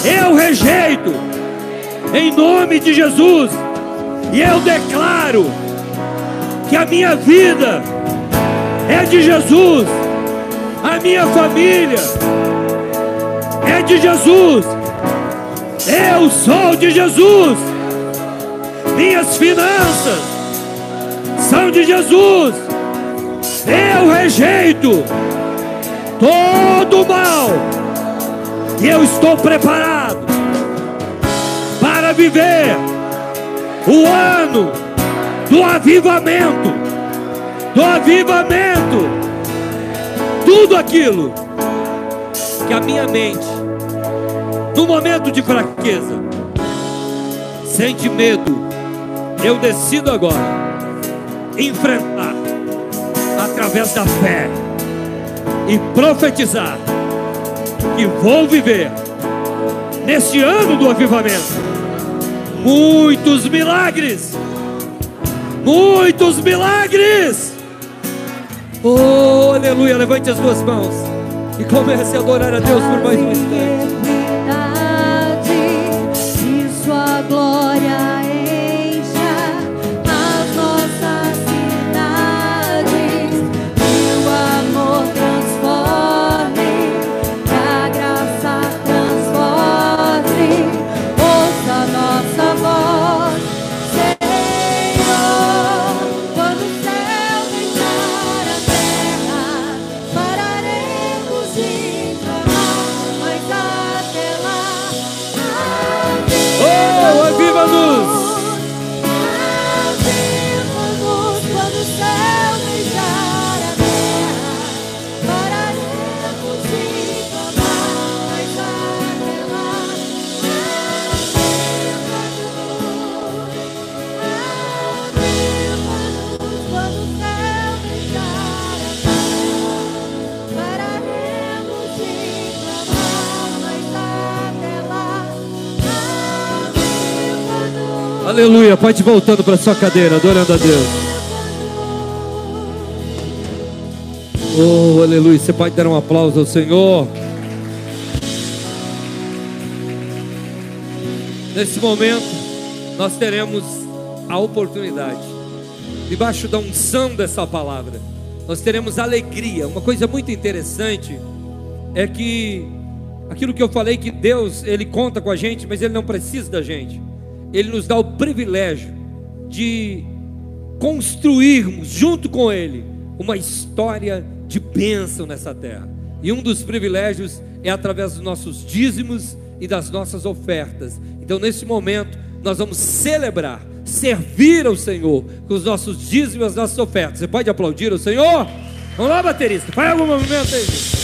eu rejeito, em nome de Jesus, e eu declaro que a minha vida é de Jesus, a minha família é de Jesus, eu sou de Jesus, minhas finanças são de Jesus, eu rejeito todo o mal e eu estou preparado para viver o ano do avivamento, do avivamento, tudo aquilo que a minha mente, no momento de fraqueza, sente medo, eu decido agora enfrentar através da fé e profetizar que vou viver neste ano do avivamento. Muitos milagres muitos milagres. Oh, aleluia. Levante as duas mãos e comece a adorar a Deus por mais um instante. Aleluia. Pode ir voltando para sua cadeira, adorando a Deus. Oh, aleluia. Você pode dar um aplauso ao Senhor. Nesse momento, nós teremos a oportunidade, debaixo da unção dessa palavra, nós teremos alegria. Uma coisa muito interessante é que aquilo que eu falei que Deus, ele conta com a gente, mas ele não precisa da gente. Ele nos dá o privilégio de construirmos junto com ele uma história de bênção nessa terra. E um dos privilégios é através dos nossos dízimos e das nossas ofertas. Então, nesse momento, nós vamos celebrar, servir ao Senhor com os nossos dízimos e as nossas ofertas. Você pode aplaudir o Senhor? Vamos lá, baterista, faz algum movimento aí.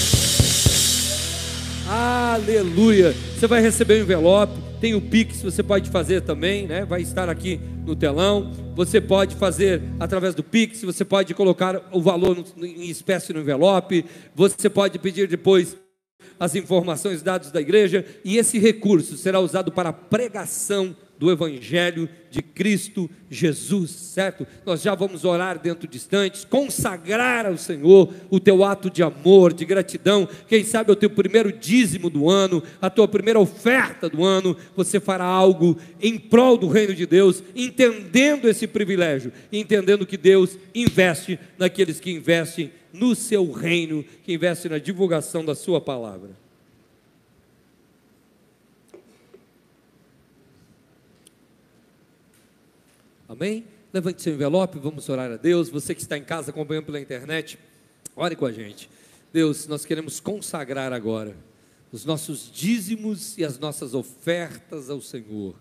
Aleluia. Você vai receber um envelope. Tem o Pix, você pode fazer também, né? Vai estar aqui no telão. Você pode fazer através do Pix, você pode colocar o valor em espécie no envelope. Você pode pedir depois as informações, dados da igreja, e esse recurso será usado para pregação do Evangelho de Cristo Jesus, certo? Nós já vamos orar dentro de instantes, consagrar ao Senhor o teu ato de amor, de gratidão, quem sabe o teu primeiro dízimo do ano, a tua primeira oferta do ano, você fará algo em prol do reino de Deus, entendendo esse privilégio, entendendo que Deus investe naqueles que investem no seu reino, que investem na divulgação da sua palavra. Amém? Levante seu envelope, vamos orar a Deus. Você que está em casa acompanhando pela internet, ore com a gente. Deus, nós queremos consagrar agora os nossos dízimos e as nossas ofertas ao Senhor.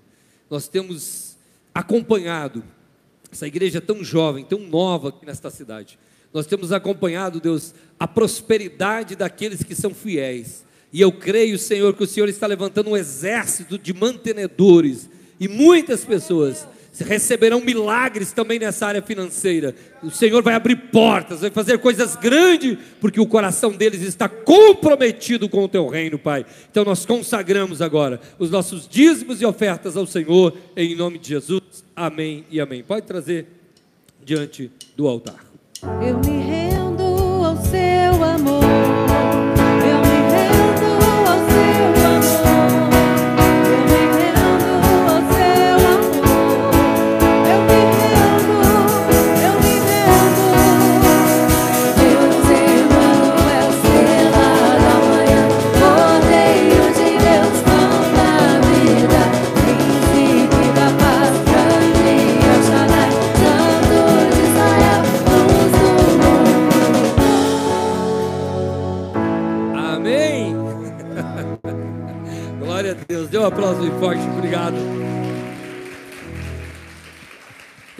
Nós temos acompanhado essa igreja tão jovem, tão nova aqui nesta cidade. Nós temos acompanhado, Deus, a prosperidade daqueles que são fiéis. E eu creio, Senhor, que o Senhor está levantando um exército de mantenedores e muitas pessoas receberão milagres também nessa área financeira. O Senhor vai abrir portas, vai fazer coisas grandes, porque o coração deles está comprometido com o teu reino, Pai. Então nós consagramos agora os nossos dízimos e ofertas ao Senhor, em nome de Jesus. Amém e amém. Pode trazer diante do altar. Eu me rendo ao seu amor.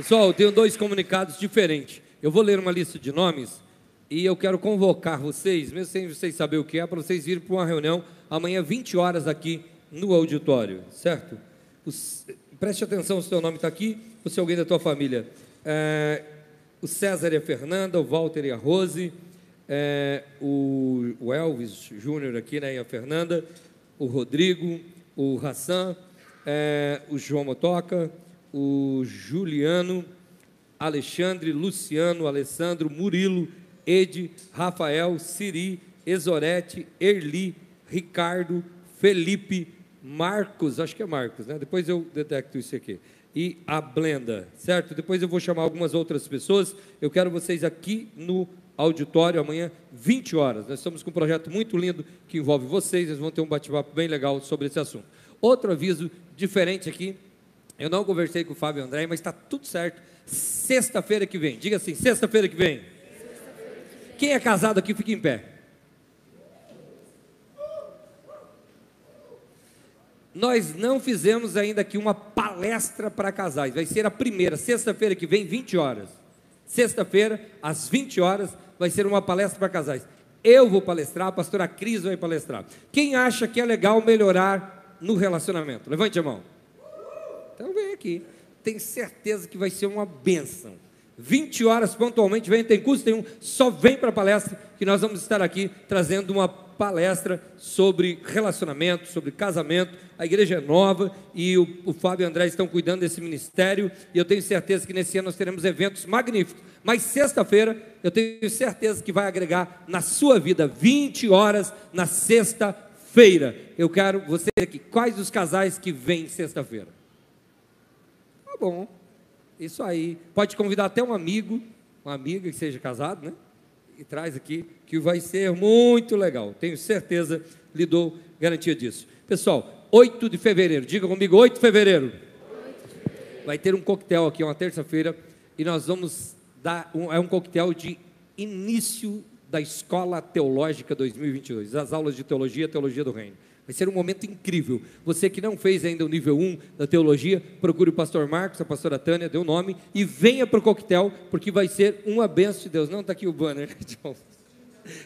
Pessoal, eu tenho dois comunicados diferentes. Eu vou ler uma lista de nomes e eu quero convocar vocês, mesmo sem vocês saberem o que é, para vocês virem para uma reunião amanhã, 20 horas, aqui no auditório, certo? Os- preste atenção se o seu nome está aqui ou se alguém da tua família. É, o César e a Fernanda, o Walter e a Rose, é, o, o Elvis Júnior aqui, né, e a Fernanda, o Rodrigo, o Hassan, é, o João Motoca, o Juliano, Alexandre, Luciano, Alessandro, Murilo, Ed, Rafael, Siri, Exorete, Erli, Ricardo, Felipe, Marcos, acho que é Marcos, né? Depois eu detecto isso aqui. E a Blenda, certo? Depois eu vou chamar algumas outras pessoas. Eu quero vocês aqui no auditório amanhã, 20 horas. Nós estamos com um projeto muito lindo que envolve vocês. Eles vão ter um bate-papo bem legal sobre esse assunto. Outro aviso diferente aqui. Eu não conversei com o Fábio André, mas está tudo certo. Sexta-feira que vem. Diga assim, sexta-feira que vem. Quem é casado aqui, fica em pé. Nós não fizemos ainda aqui uma palestra para casais. Vai ser a primeira, sexta-feira que vem, 20 horas. Sexta-feira, às 20 horas, vai ser uma palestra para casais. Eu vou palestrar, a pastora Cris vai palestrar. Quem acha que é legal melhorar no relacionamento? Levante a mão. Então vem aqui. Tenho certeza que vai ser uma benção. 20 horas pontualmente, vem, tem curso, tem um, só vem para a palestra que nós vamos estar aqui trazendo uma palestra sobre relacionamento, sobre casamento. A igreja é nova e o, o Fábio e o André estão cuidando desse ministério. E eu tenho certeza que nesse ano nós teremos eventos magníficos. Mas sexta-feira, eu tenho certeza que vai agregar na sua vida 20 horas na sexta-feira. Eu quero você aqui. Quais os casais que vêm sexta-feira? Tá bom. Isso aí. Pode convidar até um amigo, uma amiga que seja casado, né? E traz aqui que vai ser muito legal. Tenho certeza, lhe dou garantia disso. Pessoal, 8 de fevereiro, diga comigo, 8 de fevereiro. Vai ter um coquetel aqui, uma terça-feira, e nós vamos dar, um, é um coquetel de início da Escola Teológica 2022, as aulas de teologia, teologia do reino. Vai ser um momento incrível. Você que não fez ainda o nível 1 da teologia, procure o pastor Marcos, a pastora Tânia, deu o nome, e venha para o coquetel, porque vai ser uma benção de Deus. Não está aqui o banner, (laughs) né,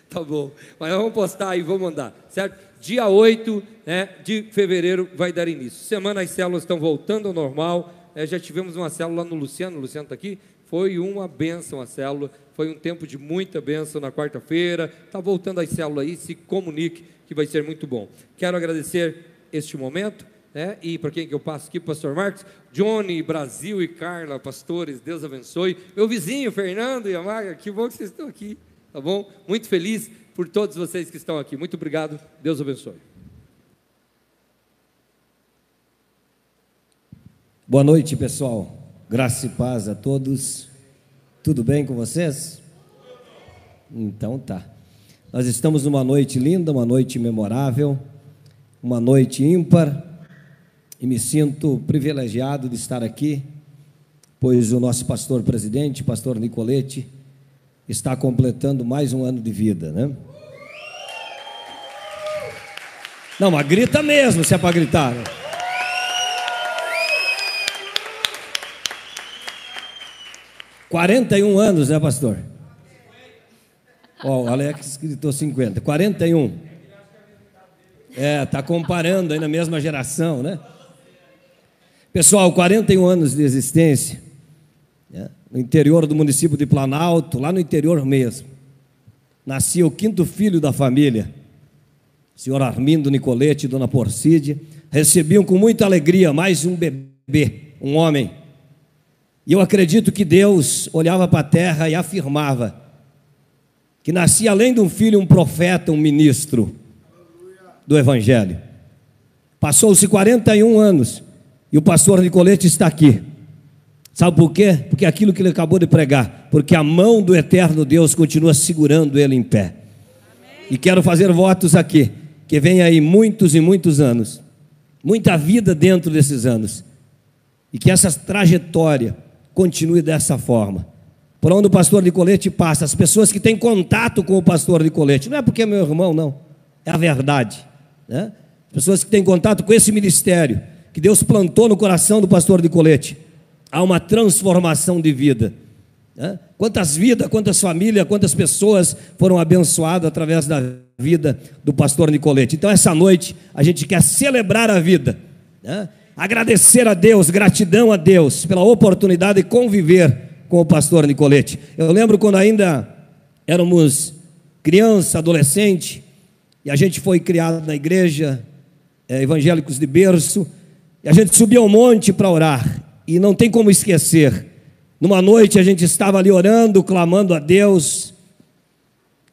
tá bom. Mas vamos postar aí, vamos mandar, certo? Dia 8 né, de fevereiro vai dar início. Semana as células estão voltando ao normal. É, já tivemos uma célula no Luciano, o Luciano está aqui. Foi uma benção a célula. Foi um tempo de muita benção na quarta-feira. Está voltando as células aí, se comunique, que vai ser muito bom. Quero agradecer este momento. Né? E para quem que eu passo aqui, pastor Marcos, Johnny, Brasil e Carla, pastores, Deus abençoe. Meu vizinho, Fernando e a Maga, que bom que vocês estão aqui tá bom? Muito feliz por todos vocês que estão aqui. Muito obrigado. Deus abençoe. Boa noite, pessoal. Graça e paz a todos. Tudo bem com vocês? Então tá. Nós estamos numa noite linda, uma noite memorável, uma noite ímpar, e me sinto privilegiado de estar aqui, pois o nosso pastor presidente, pastor Nicolete, está completando mais um ano de vida, né? Não, mas grita mesmo, se é para gritar. Né? Quarenta e um anos, né, pastor? Ó, o Alex gritou 50. 41. É, tá comparando aí na mesma geração, né? Pessoal, 41 anos de existência. Né? no interior do município de Planalto, lá no interior mesmo. Nascia o quinto filho da família, senhor Armindo Nicolete e dona Porcídia, recebiam com muita alegria mais um bebê, um homem. E eu acredito que Deus olhava para a terra e afirmava que nascia além de um filho, um profeta, um ministro do Evangelho. Passou-se 41 anos e o pastor Nicolete está aqui. Sabe por quê? Porque aquilo que ele acabou de pregar, porque a mão do eterno Deus continua segurando ele em pé. Amém. E quero fazer votos aqui, que vem aí muitos e muitos anos, muita vida dentro desses anos, e que essa trajetória continue dessa forma. Por onde o pastor Nicolete passa, as pessoas que têm contato com o pastor Nicolete, não é porque é meu irmão, não, é a verdade. Né? As pessoas que têm contato com esse ministério, que Deus plantou no coração do pastor Nicolete há uma transformação de vida. Né? Quantas vidas, quantas famílias, quantas pessoas foram abençoadas através da vida do pastor Nicolete. Então, essa noite, a gente quer celebrar a vida, né? Agradecer a Deus, gratidão a Deus pela oportunidade de conviver com o pastor Nicolete. Eu lembro quando ainda éramos criança, adolescente, e a gente foi criado na igreja, é, evangélicos de berço, e a gente subia ao monte para orar e não tem como esquecer. Numa noite a gente estava ali orando, clamando a Deus,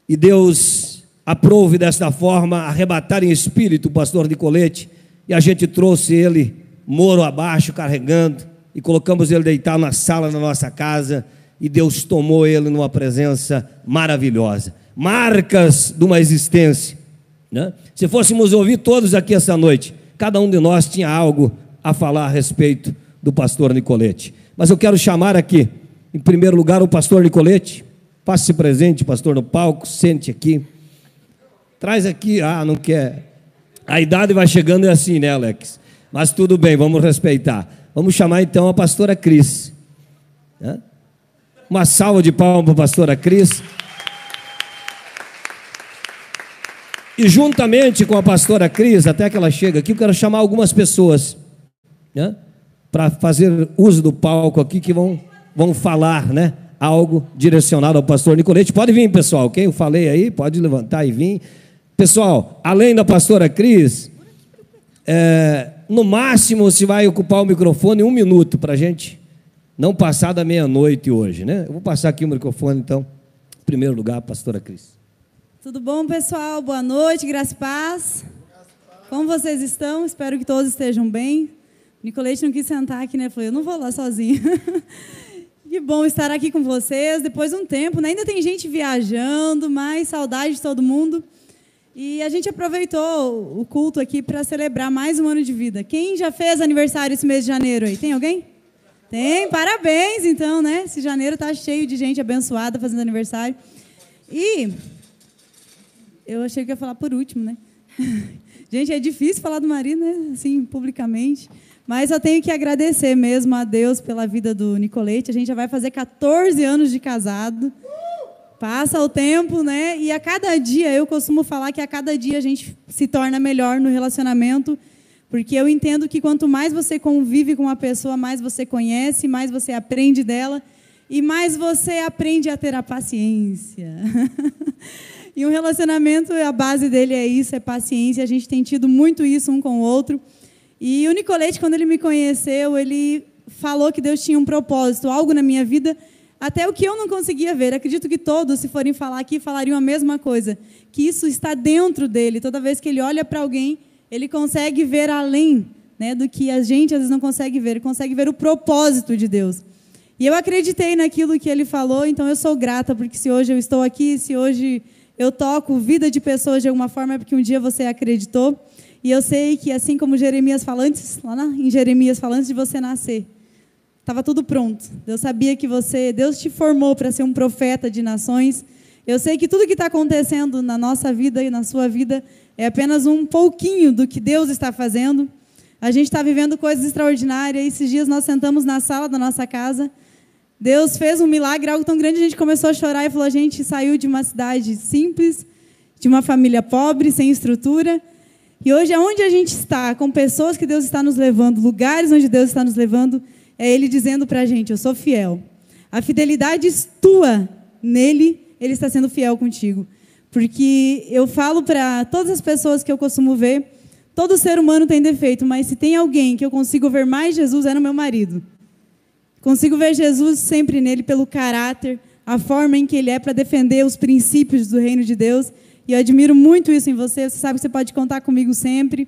E Deus aprove desta forma arrebatar em espírito o pastor Nicolete, e a gente trouxe ele moro abaixo, carregando, e colocamos ele deitado na sala da nossa casa, e Deus tomou ele numa presença maravilhosa. Marcas de uma existência. Né? Se fôssemos ouvir todos aqui essa noite, cada um de nós tinha algo a falar a respeito do pastor Nicolete. Mas eu quero chamar aqui, em primeiro lugar, o pastor Nicolete. Faça-se presente, pastor, no palco, sente aqui. Traz aqui, ah, não quer. A idade vai chegando é assim, né, Alex? Mas tudo bem, vamos respeitar. Vamos chamar então a pastora Cris. Uma salva de palmas para a pastora Cris. E juntamente com a pastora Cris, até que ela chega aqui, eu quero chamar algumas pessoas né, para fazer uso do palco aqui que vão, vão falar né, algo direcionado ao pastor Nicolete. Pode vir, pessoal, quem eu falei aí, pode levantar e vir. Pessoal, além da pastora Cris, é, no máximo você vai ocupar o microfone um minuto para a gente não passar da meia-noite hoje, né? Eu vou passar aqui o microfone, então, em primeiro lugar, pastora Cris. Tudo bom, pessoal? Boa noite, graça e paz. Como vocês estão? Espero que todos estejam bem. Nicolete não quis sentar aqui, né? Falei, eu não vou lá sozinho. (laughs) que bom estar aqui com vocês depois de um tempo, né? Ainda tem gente viajando, mas saudade de todo mundo. E a gente aproveitou o culto aqui para celebrar mais um ano de vida. Quem já fez aniversário esse mês de janeiro aí? Tem alguém? Tem, parabéns então, né? Esse janeiro está cheio de gente abençoada fazendo aniversário. E eu achei que ia falar por último, né? (laughs) Gente, é difícil falar do marido, né? Assim, publicamente. Mas eu tenho que agradecer mesmo a Deus pela vida do Nicolete. A gente já vai fazer 14 anos de casado. Passa o tempo, né? E a cada dia, eu costumo falar que a cada dia a gente se torna melhor no relacionamento, porque eu entendo que quanto mais você convive com uma pessoa, mais você conhece, mais você aprende dela e mais você aprende a ter a paciência. (laughs) E um relacionamento, a base dele é isso, é paciência. A gente tem tido muito isso um com o outro. E o Nicolete, quando ele me conheceu, ele falou que Deus tinha um propósito, algo na minha vida, até o que eu não conseguia ver. Acredito que todos, se forem falar aqui, falariam a mesma coisa. Que isso está dentro dele. Toda vez que ele olha para alguém, ele consegue ver além né, do que a gente às vezes não consegue ver. Ele consegue ver o propósito de Deus. E eu acreditei naquilo que ele falou, então eu sou grata, porque se hoje eu estou aqui, se hoje eu toco vida de pessoas de alguma forma é porque um dia você acreditou. E eu sei que, assim como Jeremias falou antes, lá em Jeremias falou antes de você nascer, estava tudo pronto. Deus sabia que você, Deus te formou para ser um profeta de nações. Eu sei que tudo que está acontecendo na nossa vida e na sua vida é apenas um pouquinho do que Deus está fazendo. A gente está vivendo coisas extraordinárias. Esses dias nós sentamos na sala da nossa casa Deus fez um milagre, algo tão grande, a gente começou a chorar e falou: a gente saiu de uma cidade simples, de uma família pobre, sem estrutura. E hoje, aonde a gente está, com pessoas que Deus está nos levando, lugares onde Deus está nos levando, é Ele dizendo para a gente: Eu sou fiel. A fidelidade tua nele, Ele está sendo fiel contigo. Porque eu falo para todas as pessoas que eu costumo ver, todo ser humano tem defeito, mas se tem alguém que eu consigo ver mais Jesus, é no meu marido. Consigo ver Jesus sempre nele pelo caráter, a forma em que ele é para defender os princípios do reino de Deus. E eu admiro muito isso em você. Você sabe que você pode contar comigo sempre.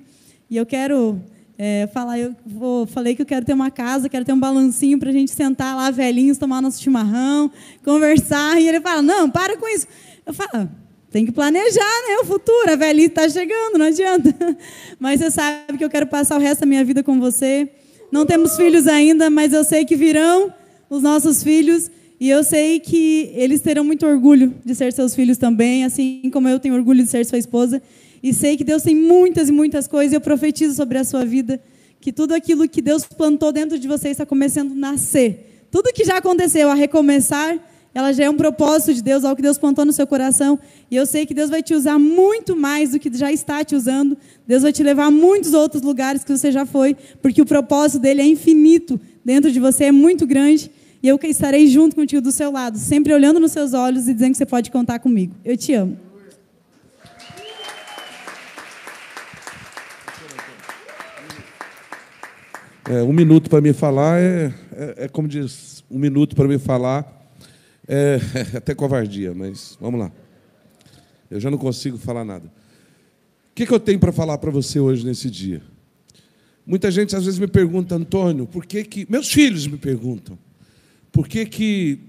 E eu quero é, falar, eu vou, falei que eu quero ter uma casa, quero ter um balancinho para a gente sentar lá, velhinhos, tomar nosso chimarrão, conversar. E ele fala: Não, para com isso. Eu falo: Tem que planejar, né? O futuro, a velhice está chegando, não adianta. (laughs) Mas você sabe que eu quero passar o resto da minha vida com você. Não temos filhos ainda, mas eu sei que virão os nossos filhos e eu sei que eles terão muito orgulho de ser seus filhos também, assim como eu tenho orgulho de ser sua esposa. E sei que Deus tem muitas e muitas coisas. E eu profetizo sobre a sua vida que tudo aquilo que Deus plantou dentro de você está começando a nascer. Tudo que já aconteceu a recomeçar, ela já é um propósito de Deus, algo que Deus plantou no seu coração. E eu sei que Deus vai te usar muito mais do que já está te usando. Deus vai te levar a muitos outros lugares que você já foi, porque o propósito dele é infinito. Dentro de você é muito grande. E eu estarei junto contigo do seu lado, sempre olhando nos seus olhos e dizendo que você pode contar comigo. Eu te amo. É, um minuto para me falar é, é, é como diz, um minuto para me falar (laughs) é, até covardia, mas vamos lá. Eu já não consigo falar nada. O que, que eu tenho para falar para você hoje nesse dia? Muita gente às vezes me pergunta, Antônio, por que que. Meus filhos me perguntam, por que que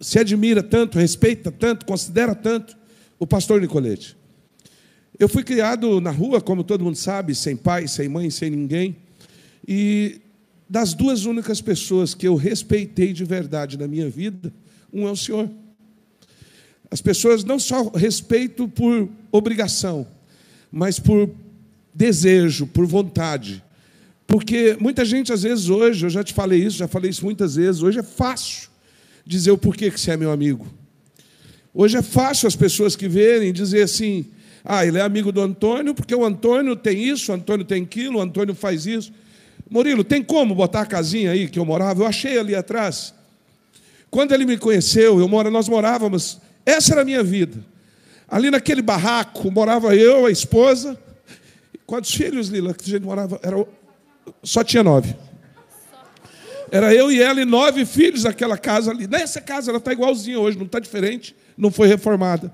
se admira tanto, respeita tanto, considera tanto o pastor Nicolete? Eu fui criado na rua, como todo mundo sabe, sem pai, sem mãe, sem ninguém. E das duas únicas pessoas que eu respeitei de verdade na minha vida, um é o Senhor. As pessoas não só respeito por obrigação, mas por desejo, por vontade. Porque muita gente, às vezes, hoje, eu já te falei isso, já falei isso muitas vezes, hoje é fácil dizer o porquê que você é meu amigo. Hoje é fácil as pessoas que verem dizer assim: ah, ele é amigo do Antônio, porque o Antônio tem isso, o Antônio tem aquilo, o Antônio faz isso. Murilo, tem como botar a casinha aí que eu morava? Eu achei ali atrás. Quando ele me conheceu, eu mora, nós morávamos, essa era a minha vida. Ali naquele barraco morava eu, a esposa. Quantos filhos, Lila, que a gente morava? Era, só tinha nove. Era eu e ela e nove filhos naquela casa ali. Nessa casa ela está igualzinha hoje, não está diferente, não foi reformada.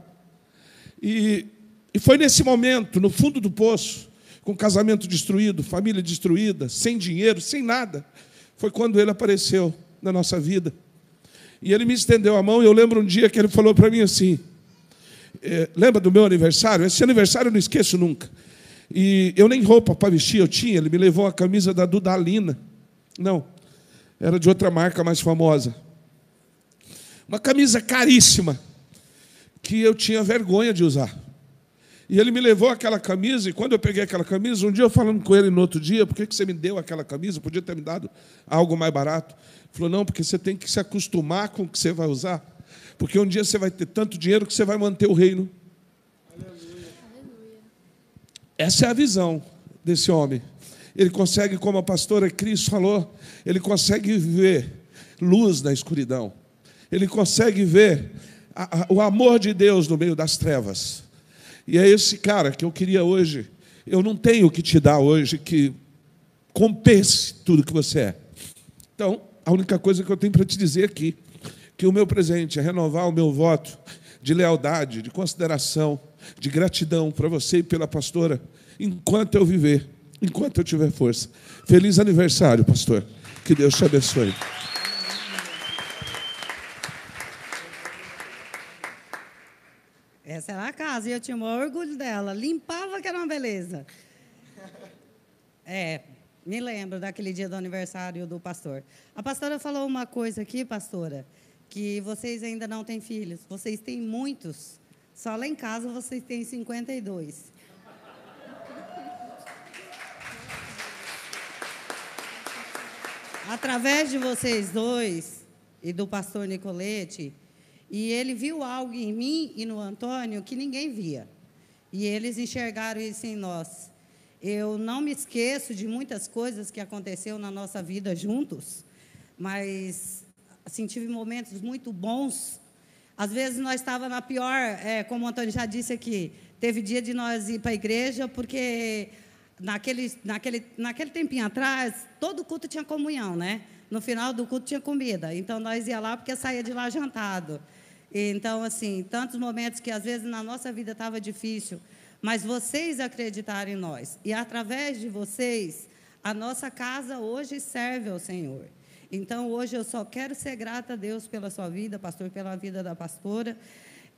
E, e foi nesse momento, no fundo do poço, com casamento destruído, família destruída, sem dinheiro, sem nada. Foi quando ele apareceu na nossa vida. E ele me estendeu a mão, e eu lembro um dia que ele falou para mim assim: é, lembra do meu aniversário? Esse aniversário eu não esqueço nunca. E eu nem roupa para vestir eu tinha, ele me levou a camisa da Dudalina. Não, era de outra marca mais famosa. Uma camisa caríssima, que eu tinha vergonha de usar. E ele me levou aquela camisa, e quando eu peguei aquela camisa, um dia eu falando com ele no outro dia, por que você me deu aquela camisa? Podia ter me dado algo mais barato. Ele falou, não, porque você tem que se acostumar com o que você vai usar. Porque um dia você vai ter tanto dinheiro que você vai manter o reino. Essa é a visão desse homem. Ele consegue, como a pastora Cris falou, ele consegue ver luz na escuridão. Ele consegue ver a, a, o amor de Deus no meio das trevas. E é esse cara que eu queria hoje. Eu não tenho o que te dar hoje que compense tudo que você é. Então, a única coisa que eu tenho para te dizer aqui, que o meu presente é renovar o meu voto de lealdade, de consideração, de gratidão para você e pela pastora, enquanto eu viver, enquanto eu tiver força. Feliz aniversário, pastor. Que Deus te abençoe. Essa era a casa e eu tinha o maior orgulho dela. Limpava que era uma beleza. É, me lembro daquele dia do aniversário do pastor. A pastora falou uma coisa aqui, pastora, que vocês ainda não têm filhos. Vocês têm muitos. Só lá em casa vocês têm 52. Através de vocês dois e do pastor Nicolete, e ele viu algo em mim e no Antônio que ninguém via. E eles enxergaram isso em nós. Eu não me esqueço de muitas coisas que aconteceu na nossa vida juntos, mas assim tive momentos muito bons. Às vezes nós estava na pior, é, como o Antônio já disse aqui, teve dia de nós ir para a igreja porque naquele, naquele, naquele tempinho atrás todo culto tinha comunhão, né? No final do culto tinha comida, então nós ia lá porque saía de lá jantado. Então, assim, tantos momentos que às vezes na nossa vida estava difícil, mas vocês acreditaram em nós. E através de vocês, a nossa casa hoje serve ao Senhor. Então, hoje eu só quero ser grata a Deus pela sua vida, pastor, pela vida da pastora.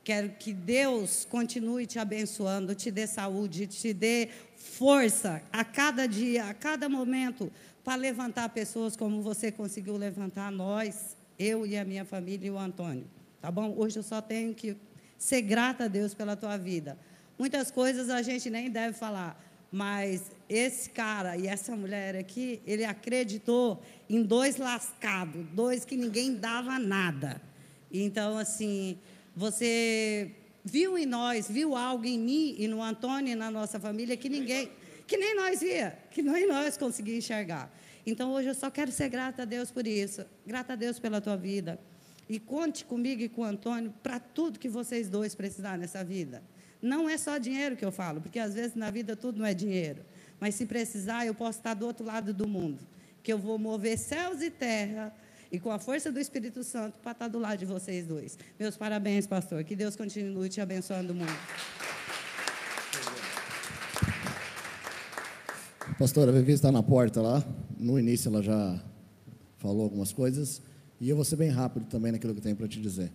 Quero que Deus continue te abençoando, te dê saúde, te dê força a cada dia, a cada momento, para levantar pessoas como você conseguiu levantar nós, eu e a minha família e o Antônio. Tá bom? Hoje eu só tenho que ser grata a Deus pela tua vida. Muitas coisas a gente nem deve falar, mas esse cara e essa mulher aqui, ele acreditou em dois lascados, dois que ninguém dava nada. Então, assim, você viu em nós, viu algo em mim e no Antônio e na nossa família que ninguém, que nem nós via, que nem nós conseguíamos enxergar. Então, hoje eu só quero ser grata a Deus por isso. Grata a Deus pela tua vida. E conte comigo e com o Antônio para tudo que vocês dois precisarem nessa vida. Não é só dinheiro que eu falo, porque às vezes na vida tudo não é dinheiro. Mas se precisar, eu posso estar do outro lado do mundo. Que eu vou mover céus e terra e com a força do Espírito Santo para estar do lado de vocês dois. Meus parabéns, pastor. Que Deus continue te abençoando muito. A pastora Vivi está na porta lá. No início ela já falou algumas coisas. E eu vou ser bem rápido também naquilo que tenho para te dizer.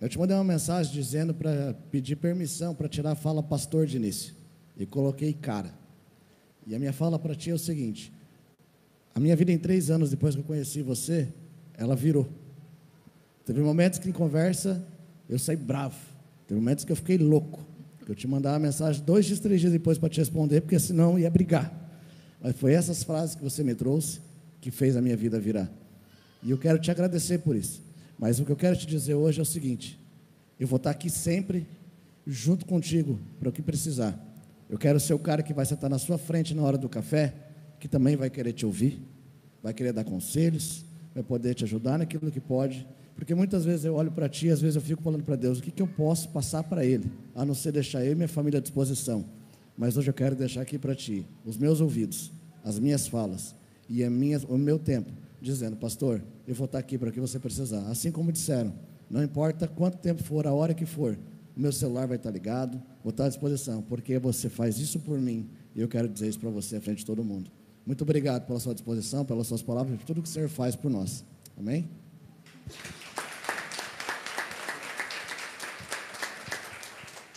Eu te mandei uma mensagem dizendo para pedir permissão para tirar a fala pastor de início. E coloquei cara. E a minha fala para ti é o seguinte: a minha vida em três anos depois que eu conheci você, ela virou. Teve momentos que em conversa eu saí bravo. Teve momentos que eu fiquei louco. Que eu te mandava mensagem dois dias, três dias depois para te responder, porque senão ia brigar. Mas foi essas frases que você me trouxe que fez a minha vida virar. E eu quero te agradecer por isso. Mas o que eu quero te dizer hoje é o seguinte: eu vou estar aqui sempre junto contigo para o que precisar. Eu quero ser o cara que vai sentar na sua frente na hora do café, que também vai querer te ouvir, vai querer dar conselhos, vai poder te ajudar naquilo que pode. Porque muitas vezes eu olho para ti às vezes eu fico falando para Deus, o que, que eu posso passar para Ele, a não ser deixar eu e minha família à disposição. Mas hoje eu quero deixar aqui para ti os meus ouvidos, as minhas falas e minha, o meu tempo, dizendo, pastor, eu vou estar aqui para o que você precisar. Assim como disseram, não importa quanto tempo for, a hora que for, o meu celular vai estar ligado, vou estar à disposição, porque você faz isso por mim e eu quero dizer isso para você à frente de todo mundo. Muito obrigado pela sua disposição, pelas suas palavras, por tudo que o Senhor faz por nós. Amém?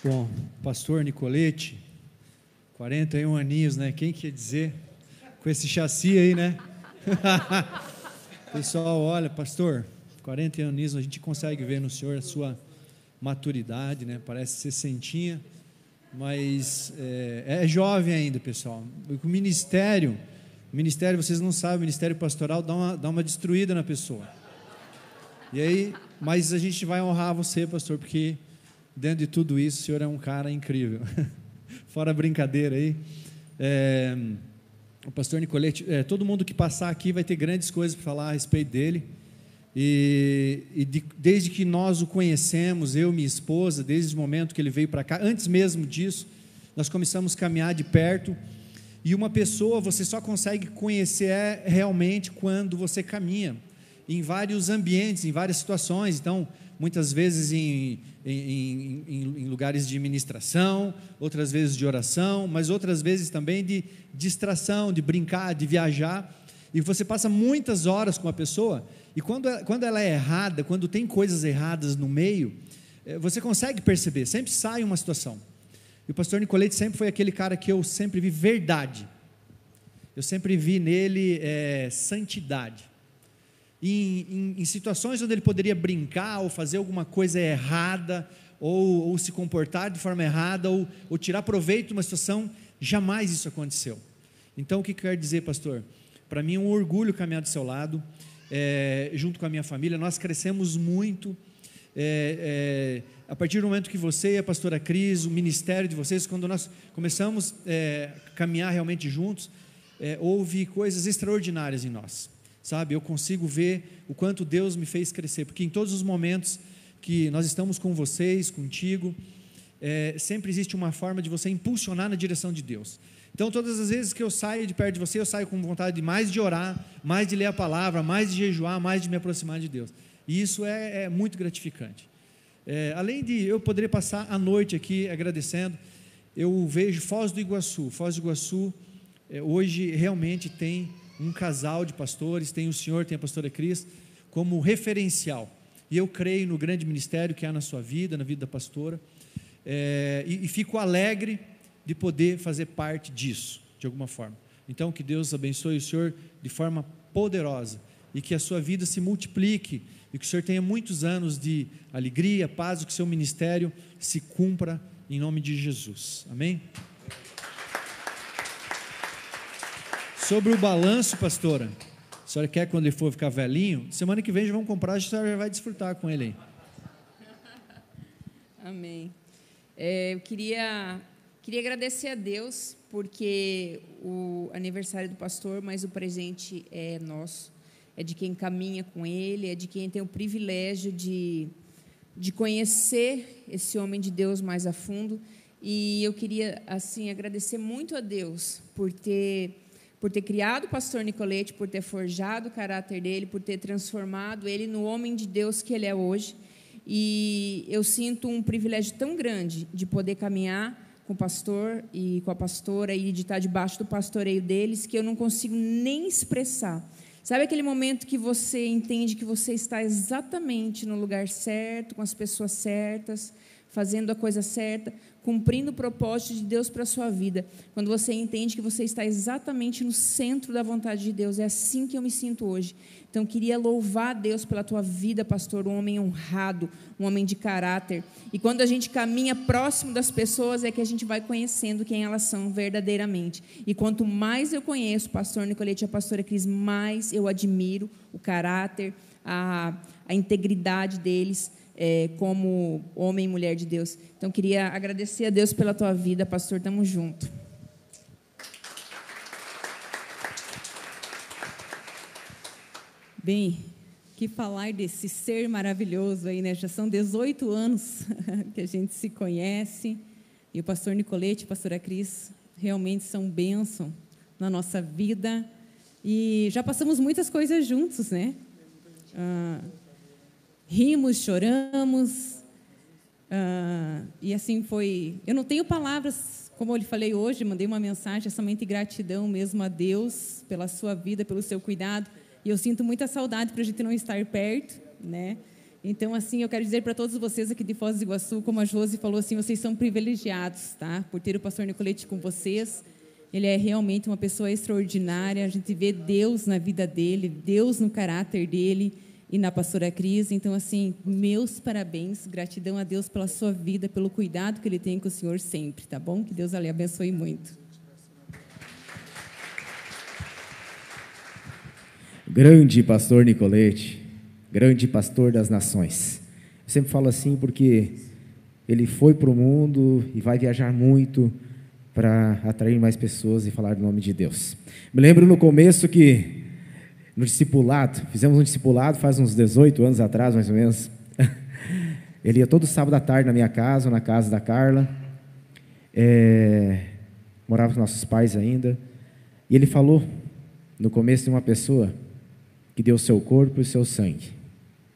Bom, pastor Nicolete, 41 aninhos, né? Quem quer dizer? Com esse chassi aí, né? (laughs) Pessoal, olha, pastor, 41 aninhos, a gente consegue ver no senhor a sua maturidade, né? Parece ser sentinha, mas é, é jovem ainda, pessoal. O ministério, o ministério, vocês não sabem, o ministério pastoral dá uma, dá uma destruída na pessoa. E aí, mas a gente vai honrar você, pastor, porque dentro de tudo isso, o senhor é um cara incrível. (laughs) Fora brincadeira aí. É, o pastor Nicolete, é, todo mundo que passar aqui vai ter grandes coisas para falar a respeito dele. E, e de, desde que nós o conhecemos, eu e minha esposa, desde o momento que ele veio para cá, antes mesmo disso, nós começamos a caminhar de perto. E uma pessoa você só consegue conhecer realmente quando você caminha em vários ambientes, em várias situações. Então, muitas vezes em, em, em, em, lugares de ministração, outras vezes de oração, mas outras vezes também de distração, de brincar, de viajar. E você passa muitas horas com a pessoa, e quando, quando ela é errada, quando tem coisas erradas no meio, eh, você consegue perceber, sempre sai uma situação. E o pastor Nicolete sempre foi aquele cara que eu sempre vi verdade. Eu sempre vi nele é, santidade em, em, em, situações onde ele poderia brincar ou fazer alguma coisa errada, ou, ou se comportar de forma errada, ou, ou, tirar proveito de uma situação, jamais isso aconteceu. Então, o que quer dizer, pastor? Para mim é um orgulho caminhar do seu lado, é, junto com a minha família. Nós crescemos muito. É, é, a partir do momento que você e a pastora Cris, o ministério de vocês, quando nós começamos é, a caminhar realmente juntos, é, houve coisas extraordinárias em nós sabe? Eu consigo ver o quanto Deus me fez crescer, porque em todos os momentos que nós estamos com vocês, contigo, é, sempre existe uma forma de você impulsionar na direção de Deus. Então, todas as vezes que eu saio de perto de você, eu saio com vontade de mais de orar, mais de ler a palavra, mais de jejuar, mais de me aproximar de Deus. E isso é, é muito gratificante. É, além de eu poder passar a noite aqui agradecendo, eu vejo Foz do Iguaçu. Foz do Iguaçu é, hoje realmente tem um casal de pastores, tem o senhor, tem a pastora Cris, como referencial. E eu creio no grande ministério que há na sua vida, na vida da pastora, é, e, e fico alegre de poder fazer parte disso, de alguma forma. Então, que Deus abençoe o senhor de forma poderosa e que a sua vida se multiplique e que o senhor tenha muitos anos de alegria, paz, e que o seu ministério se cumpra em nome de Jesus. Amém? Sobre o balanço, pastora, a senhora quer quando ele for ficar velhinho? Semana que vem já vamos comprar, a senhora já vai desfrutar com ele aí. Amém. É, eu queria, queria agradecer a Deus, porque o aniversário do pastor, mas o presente é nosso, é de quem caminha com ele, é de quem tem o privilégio de, de conhecer esse homem de Deus mais a fundo. E eu queria, assim, agradecer muito a Deus por ter por ter criado o pastor Nicolete, por ter forjado o caráter dele, por ter transformado ele no homem de Deus que ele é hoje. E eu sinto um privilégio tão grande de poder caminhar com o pastor e com a pastora e de estar debaixo do pastoreio deles que eu não consigo nem expressar. Sabe aquele momento que você entende que você está exatamente no lugar certo, com as pessoas certas, fazendo a coisa certa, cumprindo o propósito de Deus para a sua vida. Quando você entende que você está exatamente no centro da vontade de Deus. É assim que eu me sinto hoje. Então, queria louvar a Deus pela tua vida, pastor, um homem honrado, um homem de caráter. E quando a gente caminha próximo das pessoas, é que a gente vai conhecendo quem elas são verdadeiramente. E quanto mais eu conheço o pastor Nicolete e a pastora Cris, mais eu admiro o caráter, a, a integridade deles é, como homem e mulher de Deus. Então, queria agradecer a Deus pela tua vida, pastor. Tamo junto. Bem, que falar desse ser maravilhoso aí, né? Já são 18 anos (laughs) que a gente se conhece. E o pastor Nicolete a pastora Cris realmente são bênção na nossa vida. E já passamos muitas coisas juntos, né? Ah, rimos, choramos. Ah, e assim foi. Eu não tenho palavras, como eu lhe falei hoje, mandei uma mensagem, é somente gratidão mesmo a Deus pela sua vida, pelo seu cuidado. E eu sinto muita saudade para a gente não estar perto, né? Então, assim, eu quero dizer para todos vocês aqui de Foz do Iguaçu, como a Josi falou, assim, vocês são privilegiados, tá? Por ter o pastor Nicolete com vocês. Ele é realmente uma pessoa extraordinária. A gente vê Deus na vida dele, Deus no caráter dele e na pastora Cris. Então, assim, meus parabéns, gratidão a Deus pela sua vida, pelo cuidado que ele tem com o Senhor sempre, tá bom? Que Deus lhe abençoe muito. Grande pastor Nicolete, grande pastor das nações. Eu sempre falo assim porque ele foi para o mundo e vai viajar muito para atrair mais pessoas e falar do nome de Deus. Me lembro no começo que no discipulado, fizemos um discipulado faz uns 18 anos atrás, mais ou menos. (laughs) Ele ia todo sábado à tarde na minha casa, na casa da Carla. É, morava com nossos pais ainda. E ele falou no começo de uma pessoa que deu o seu corpo e o seu sangue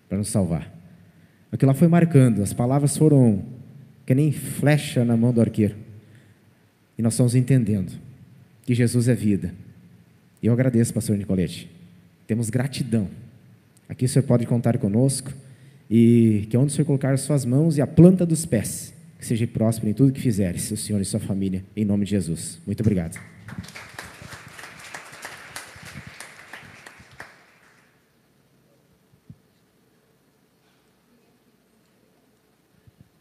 para nos salvar. Aquilo lá foi marcando, as palavras foram que nem flecha na mão do arqueiro. E nós estamos entendendo que Jesus é vida. E eu agradeço, pastor Nicolete. Temos gratidão. Aqui o senhor pode contar conosco e que onde o senhor colocar as suas mãos e a planta dos pés, que seja próspero em tudo que fizeres, o senhor e sua família, em nome de Jesus. Muito obrigado.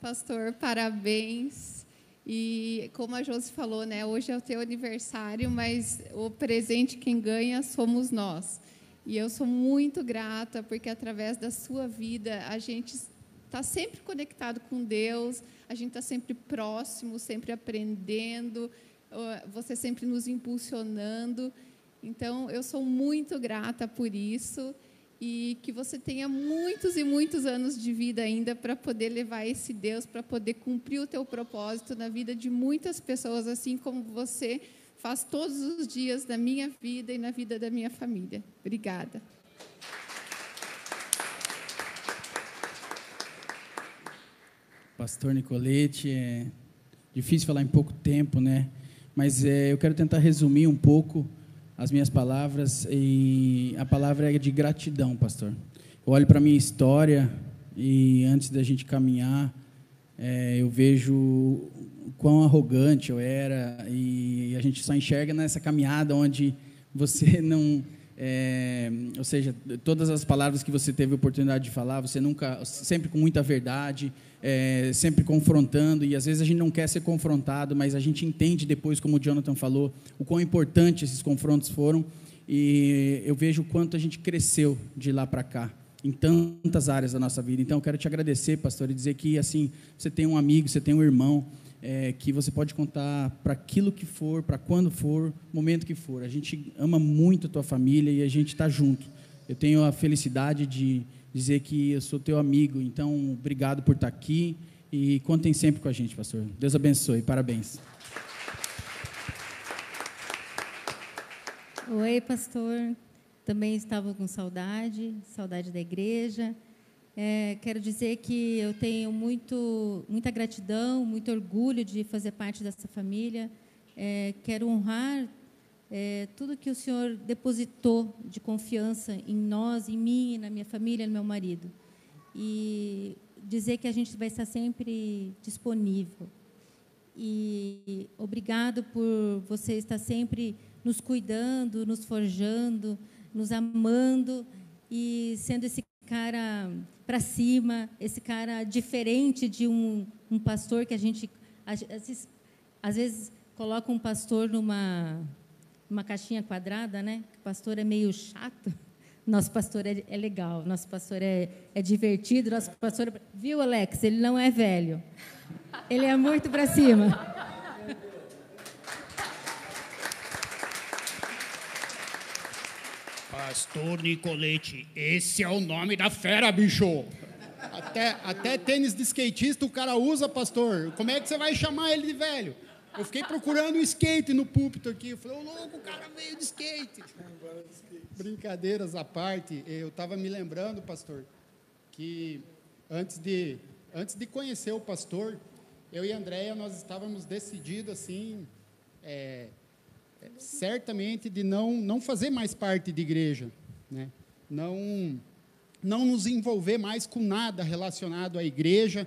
Pastor, parabéns. E como a Josi falou, né, hoje é o teu aniversário, mas o presente quem ganha somos nós. E eu sou muito grata porque através da sua vida a gente está sempre conectado com Deus, a gente está sempre próximo, sempre aprendendo, você sempre nos impulsionando. Então eu sou muito grata por isso e que você tenha muitos e muitos anos de vida ainda para poder levar esse Deus, para poder cumprir o teu propósito na vida de muitas pessoas, assim como você faz todos os dias da minha vida e na vida da minha família. Obrigada. Pastor Nicolete, é difícil falar em pouco tempo, né? Mas é, eu quero tentar resumir um pouco as minhas palavras e a palavra é de gratidão, pastor. Eu olho para a minha história e antes da gente caminhar, é, eu vejo quão arrogante eu era e a gente só enxerga nessa caminhada onde você (laughs) não é, ou seja, todas as palavras que você teve oportunidade de falar, você nunca, sempre com muita verdade, é, sempre confrontando, e às vezes a gente não quer ser confrontado, mas a gente entende depois, como o Jonathan falou, o quão importante esses confrontos foram, e eu vejo o quanto a gente cresceu de lá para cá, em tantas áreas da nossa vida. Então, eu quero te agradecer, pastor, e dizer que, assim, você tem um amigo, você tem um irmão, é, que você pode contar para aquilo que for, para quando for, momento que for. A gente ama muito a tua família e a gente está junto. Eu tenho a felicidade de dizer que eu sou teu amigo. Então, obrigado por estar aqui e contem sempre com a gente, pastor. Deus abençoe. Parabéns. Oi, pastor. Também estava com saudade, saudade da igreja. É, quero dizer que eu tenho muito, muita gratidão, muito orgulho de fazer parte dessa família. É, quero honrar é, tudo que o Senhor depositou de confiança em nós, em mim, na minha família, no meu marido. E dizer que a gente vai estar sempre disponível. E obrigado por você estar sempre nos cuidando, nos forjando, nos amando e sendo esse cara para cima, esse cara diferente de um, um pastor que a gente às às vezes coloca um pastor numa uma caixinha quadrada, né? O pastor é meio chato. (laughs) Nosso pastor é, é legal, nosso pastor é, é divertido, nosso pastor. Viu, Alex? Ele não é velho. Ele é muito para cima. Pastor Nicolete, esse é o nome da fera, bicho. Até, até tênis de skatista o cara usa, pastor. Como é que você vai chamar ele de velho? Eu fiquei procurando um skate no púlpito aqui. Eu falei, ô louco, o cara veio de skate. Brincadeiras à parte, eu estava me lembrando, pastor, que antes de, antes de conhecer o pastor, eu e a Andréia, nós estávamos decididos, assim, é, certamente de não, não fazer mais parte de igreja, né? não, não nos envolver mais com nada relacionado à igreja.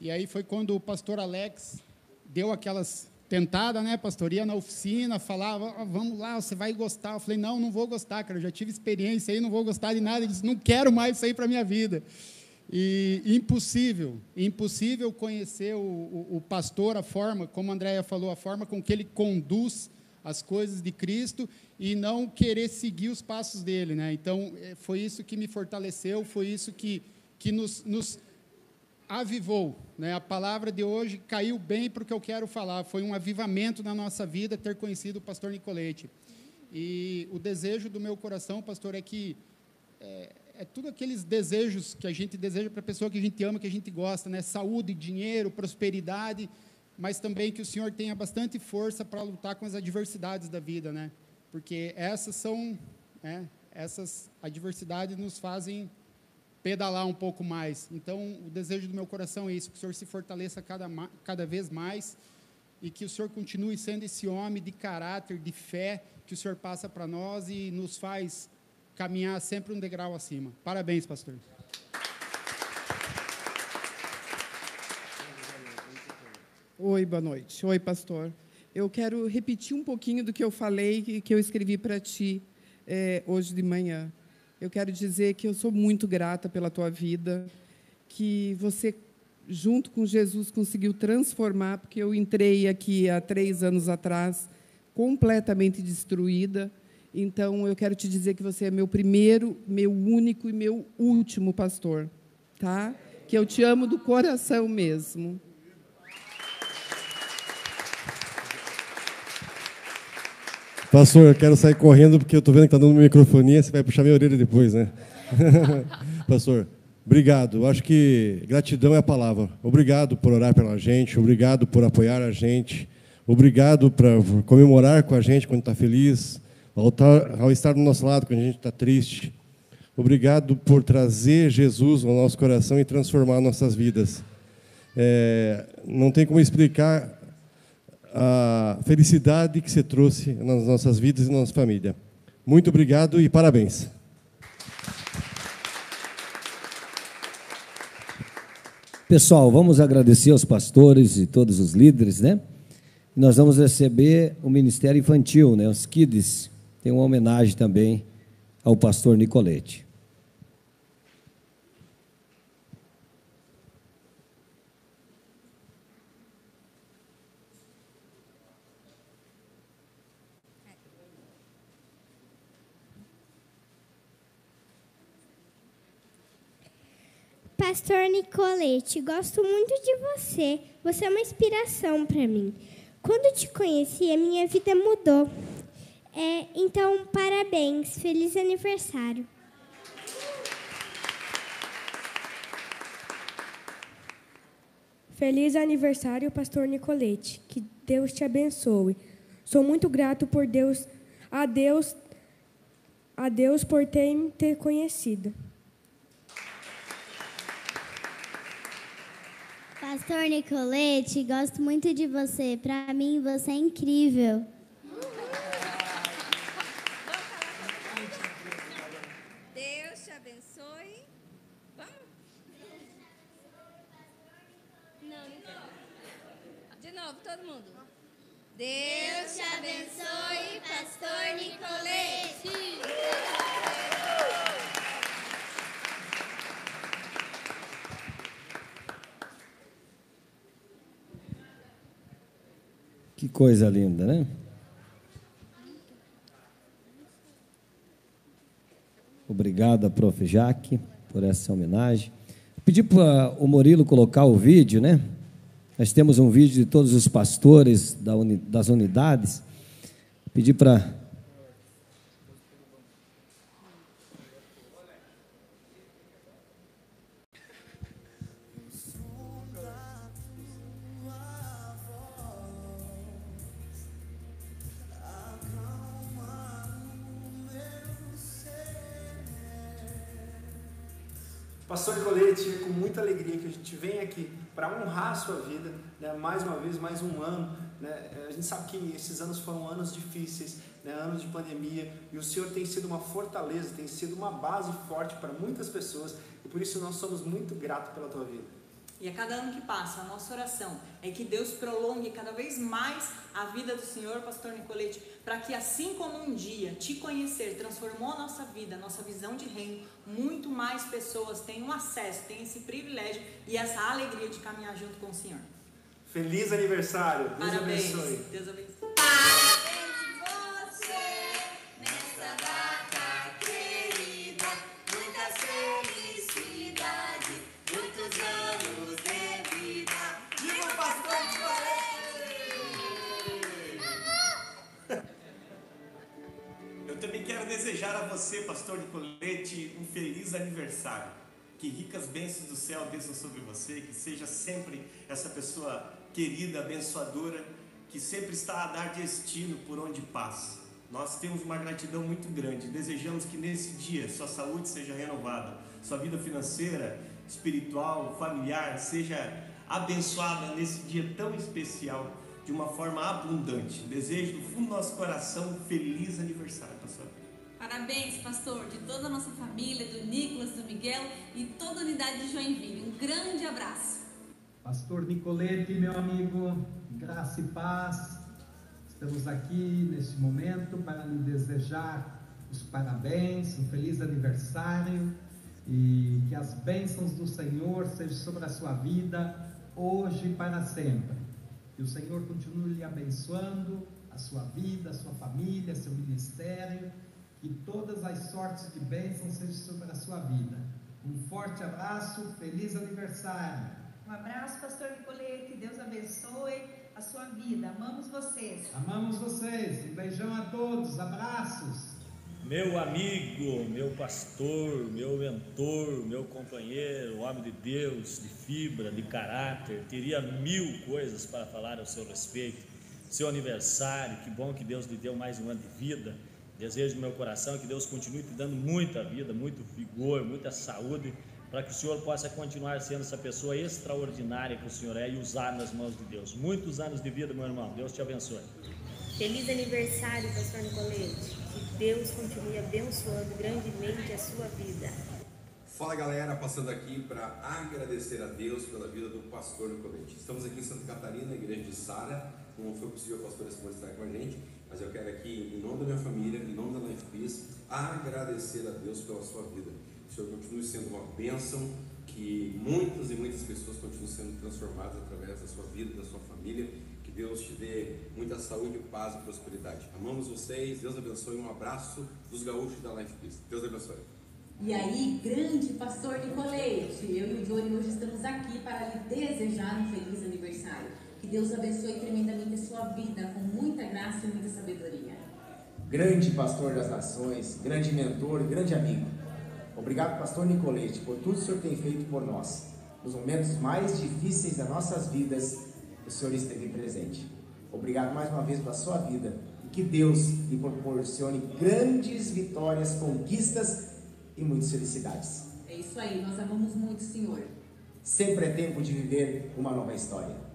E aí foi quando o pastor Alex deu aquelas tentada, né, pastor? Ia na oficina, falava, ah, vamos lá, você vai gostar. Eu falei, não, não vou gostar, cara, eu já tive experiência aí, não vou gostar de nada. Ele disse, não quero mais isso aí para a minha vida. E impossível, impossível conhecer o, o, o, pastor, a forma, como a Andréia falou, a forma com que ele conduz as coisas de Cristo e não querer seguir os passos dele. Né? Então, é, foi isso que me fortaleceu, foi isso que, que nos, nos avivou. Né? A palavra de hoje caiu bem para o que eu quero falar. Foi um avivamento na nossa vida ter conhecido o pastor Nicolete. E o desejo do meu coração, pastor, é que é, é tudo aqueles desejos que a gente deseja para a pessoa que a gente ama, que a gente gosta, né? Saúde, dinheiro, prosperidade, mas também que o Senhor tenha bastante força para lutar com as adversidades da vida, né? Porque essas são, né? essas adversidades nos fazem pedalar um pouco mais. Então, o desejo do meu coração é isso, que o Senhor se fortaleça cada, cada vez mais e que o Senhor continue sendo esse homem de caráter, de fé que o Senhor passa para nós e nos faz caminhar sempre um degrau acima. Parabéns, pastor. Oi, boa noite. Oi, pastor. Eu quero repetir um pouquinho do que eu falei e que eu escrevi para ti é, hoje de manhã. Eu quero dizer que eu sou muito grata pela tua vida, que você, junto com Jesus, conseguiu transformar, porque eu entrei aqui há três anos atrás completamente destruída. Então, eu quero te dizer que você é meu primeiro, meu único e meu último pastor, tá? Que eu te amo do coração mesmo. Pastor, eu quero sair correndo porque eu estou vendo que está dando microfonia, você vai puxar minha orelha depois, né? (laughs) Pastor, obrigado. Acho que gratidão é a palavra. Obrigado por orar pela gente, obrigado por apoiar a gente, obrigado por comemorar com a gente quando está feliz, estar, ao estar do nosso lado quando a gente está triste. Obrigado por trazer Jesus ao nosso coração e transformar nossas vidas. É, não tem como explicar a felicidade que você trouxe nas nossas vidas e na nossa família. Muito obrigado e parabéns. Pessoal, vamos agradecer aos pastores e todos os líderes, né? Nós vamos receber o Ministério Infantil, né? Os Kids. Tem uma homenagem também ao pastor Nicolete. Pastor Nicolete, gosto muito de você. Você é uma inspiração para mim. Quando te conheci, a minha vida mudou. É, então, parabéns. Feliz aniversário. Feliz aniversário, Pastor Nicolete. Que Deus te abençoe. Sou muito grato por Deus, a Deus a Deus por ter me ter conhecido. Pastor Nicolete, gosto muito de você. Para mim, você é incrível. Deus te abençoe. Vamos? Não, de novo. De novo, todo mundo. Deus te abençoe, Pastor Nicolete. Que coisa linda, né? Obrigado, prof. Jaque, por essa homenagem. Pedi para o Murilo colocar o vídeo, né? Nós temos um vídeo de todos os pastores das unidades. Pedi para. Que esses anos foram anos difíceis, né? anos de pandemia, e o Senhor tem sido uma fortaleza, tem sido uma base forte para muitas pessoas, e por isso nós somos muito gratos pela tua vida. E a cada ano que passa, a nossa oração é que Deus prolongue cada vez mais a vida do Senhor, Pastor Nicolete, para que assim como um dia te conhecer transformou a nossa vida, a nossa visão de reino, muito mais pessoas tenham acesso, tenham esse privilégio e essa alegria de caminhar junto com o Senhor. Feliz aniversário, Deus Parabéns. abençoe. Deus abençoe. Nessa data querida, muitas felicidades, muitos anos de vida. Viva o pastor Eu também quero desejar a você, pastor Nicolete, um feliz aniversário. Que ricas bênçãos do céu desçam sobre você, que seja sempre essa pessoa querida, abençoadora, que sempre está a dar destino por onde passa. Nós temos uma gratidão muito grande. Desejamos que nesse dia sua saúde seja renovada, sua vida financeira, espiritual, familiar seja abençoada nesse dia tão especial, de uma forma abundante. Desejo do fundo do nosso coração um feliz aniversário, pastor. Parabéns, pastor, de toda a nossa família, do Nicolas, do Miguel e toda a unidade de Joinville. Um grande abraço. Pastor Nicolete, meu amigo, graça e paz. Estamos aqui neste momento para lhe desejar os parabéns, um feliz aniversário e que as bênçãos do Senhor sejam sobre a sua vida hoje e para sempre. Que o Senhor continue lhe abençoando a sua vida, a sua família, seu ministério, que todas as sortes de bênçãos sejam sobre a sua vida. Um forte abraço, feliz aniversário. Um abraço, pastor Nicolete. Deus abençoe a sua vida. Amamos vocês. Amamos vocês. Um beijão a todos. Abraços. Meu amigo, meu pastor, meu mentor, meu companheiro, homem de Deus, de fibra, de caráter, teria mil coisas para falar ao seu respeito. Seu aniversário, que bom que Deus lhe deu mais um ano de vida. Desejo do meu coração que Deus continue te dando muita vida, muito vigor, muita saúde, para que o Senhor possa continuar sendo essa pessoa extraordinária que o Senhor é e usar nas mãos de Deus. Muitos anos de vida, meu irmão. Deus te abençoe. Feliz aniversário, pastor Nicolete. Que Deus continue abençoando grandemente a sua vida. Fala galera, passando aqui para agradecer a Deus pela vida do pastor Nicolete. Estamos aqui em Santa Catarina, na igreja de Sara. Não foi possível a pastora Simone estar com a gente, mas eu quero aqui, em nome da minha família, em nome da Life Peace, agradecer a Deus pela sua vida. Que o Senhor continue sendo uma bênção, que muitas e muitas pessoas continuem sendo transformadas através da sua vida, da sua família. Que Deus te dê muita saúde, paz e prosperidade. Amamos vocês, Deus abençoe. Um abraço dos gaúchos da Life Peace. Deus abençoe. E aí, grande pastor Nicolete, eu e o Johnny hoje estamos aqui para lhe desejar um feliz aniversário. Que Deus abençoe tremendamente a sua vida com muita graça e muita sabedoria. grande pastor das nações, grande mentor, grande amigo. Obrigado, pastor Nicolete, por tudo que o Senhor tem feito por nós. Nos momentos mais difíceis das nossas vidas, o Senhor esteve presente. Obrigado mais uma vez pela sua vida. E que Deus lhe proporcione grandes vitórias, conquistas e muitas felicidades. É isso aí, nós amamos muito o Senhor. Sempre é tempo de viver uma nova história.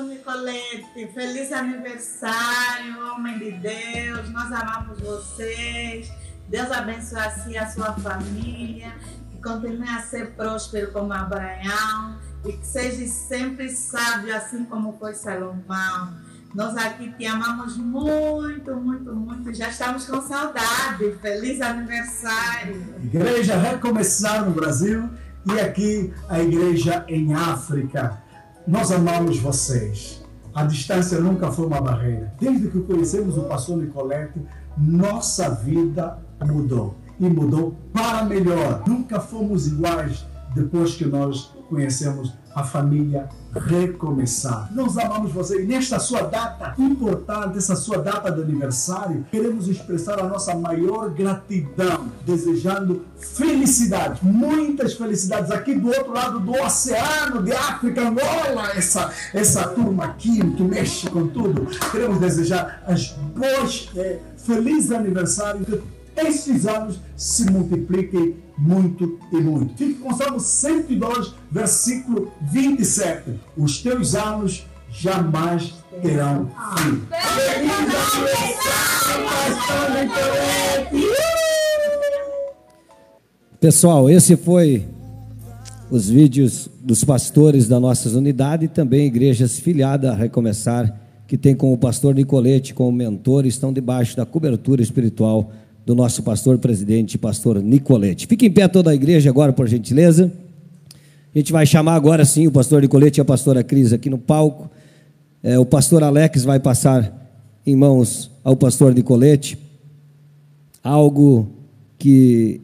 Nicolete. Feliz aniversário, homem de Deus. Nós amamos vocês. Deus abençoe a si a sua família. Que continue a ser próspero como Abraão. E que seja sempre sábio, assim como foi Salomão. Nós aqui te amamos muito, muito, muito. Já estamos com saudade. Feliz aniversário. Igreja Recomeçar no Brasil e aqui a igreja em África. Nós amamos vocês. A distância nunca foi uma barreira. Desde que conhecemos o pastor Nicolete, nossa vida mudou. E mudou para melhor. Nunca fomos iguais depois que nós conhecemos a família Recomeçar. Nós amamos você e nesta sua data importante, essa sua data de aniversário, queremos expressar a nossa maior gratidão, desejando felicidade, muitas felicidades aqui do outro lado do oceano de África, Angola, essa, essa turma aqui que mexe com tudo. Queremos desejar as boas, eh, feliz aniversário, estes anos se multipliquem muito e muito. Fique com Salmo 102, versículo 27. Os teus anos jamais terão fim. Pessoal, esse foi os vídeos dos pastores da nossa unidade e também igrejas filiadas a Recomeçar, que tem com o pastor Nicolete como mentor, estão debaixo da cobertura espiritual do nosso pastor presidente, pastor Nicolete. Fique em pé toda a igreja agora, por gentileza. A gente vai chamar agora sim o pastor Nicolete e a pastora Cris aqui no palco. É, o pastor Alex vai passar em mãos ao pastor Nicolete algo que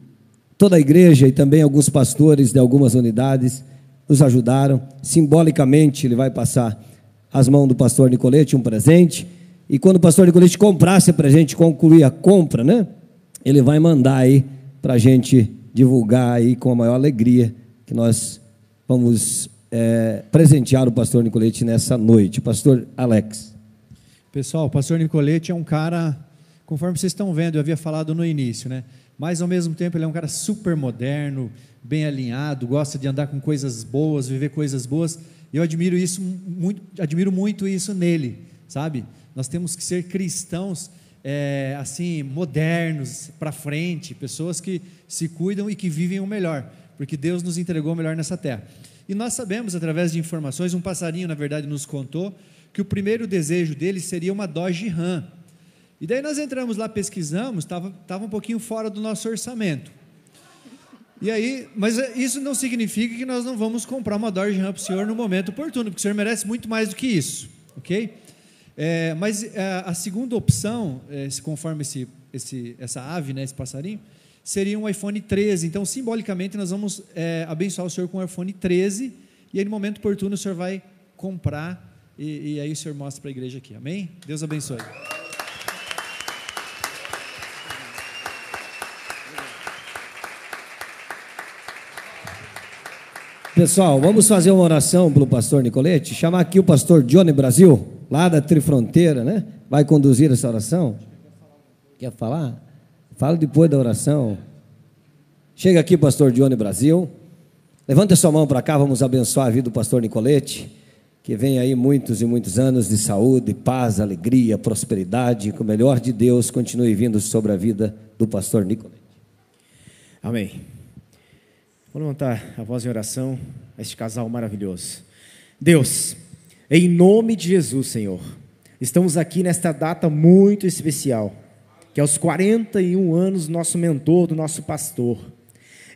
toda a igreja e também alguns pastores de algumas unidades nos ajudaram. Simbolicamente, ele vai passar às mãos do pastor Nicolete um presente. E quando o pastor Nicolete comprar esse presente, concluir a compra, né? Ele vai mandar aí para a gente divulgar aí com a maior alegria que nós vamos é, presentear o pastor Nicolete nessa noite. Pastor Alex. Pessoal, o pastor Nicolete é um cara, conforme vocês estão vendo, eu havia falado no início, né? Mas ao mesmo tempo ele é um cara super moderno, bem alinhado, gosta de andar com coisas boas, viver coisas boas. E eu admiro isso muito, admiro muito isso nele, sabe? Nós temos que ser cristãos é, assim modernos, para frente, pessoas que se cuidam e que vivem o melhor, porque Deus nos entregou o melhor nessa terra. E nós sabemos através de informações, um passarinho na verdade nos contou que o primeiro desejo dele seria uma Dodge Ram. E daí nós entramos lá, pesquisamos, estava tava um pouquinho fora do nosso orçamento. E aí, mas isso não significa que nós não vamos comprar uma Dodge Ram para o senhor no momento oportuno, porque o senhor merece muito mais do que isso, ok? É, mas é, a segunda opção, é, conforme esse, esse, essa ave, né, esse passarinho, seria um iPhone 13. Então, simbolicamente, nós vamos é, abençoar o senhor com o iPhone 13, e aí, no momento oportuno, o senhor vai comprar, e, e aí o senhor mostra para a igreja aqui. Amém? Deus abençoe. Pessoal, vamos fazer uma oração pelo pastor Nicolete, chamar aqui o pastor Johnny Brasil, lá da Trifronteira, né? Vai conduzir essa oração. Quer falar? Fala depois da oração. Chega aqui, pastor Johnny Brasil. Levanta sua mão para cá, vamos abençoar a vida do pastor Nicolete, que vem aí muitos e muitos anos de saúde, paz, alegria, prosperidade, que o melhor de Deus continue vindo sobre a vida do pastor Nicolete. Amém. Vou levantar a voz em oração a este casal maravilhoso. Deus, em nome de Jesus, Senhor, estamos aqui nesta data muito especial, que é os 41 anos do nosso mentor, do nosso pastor.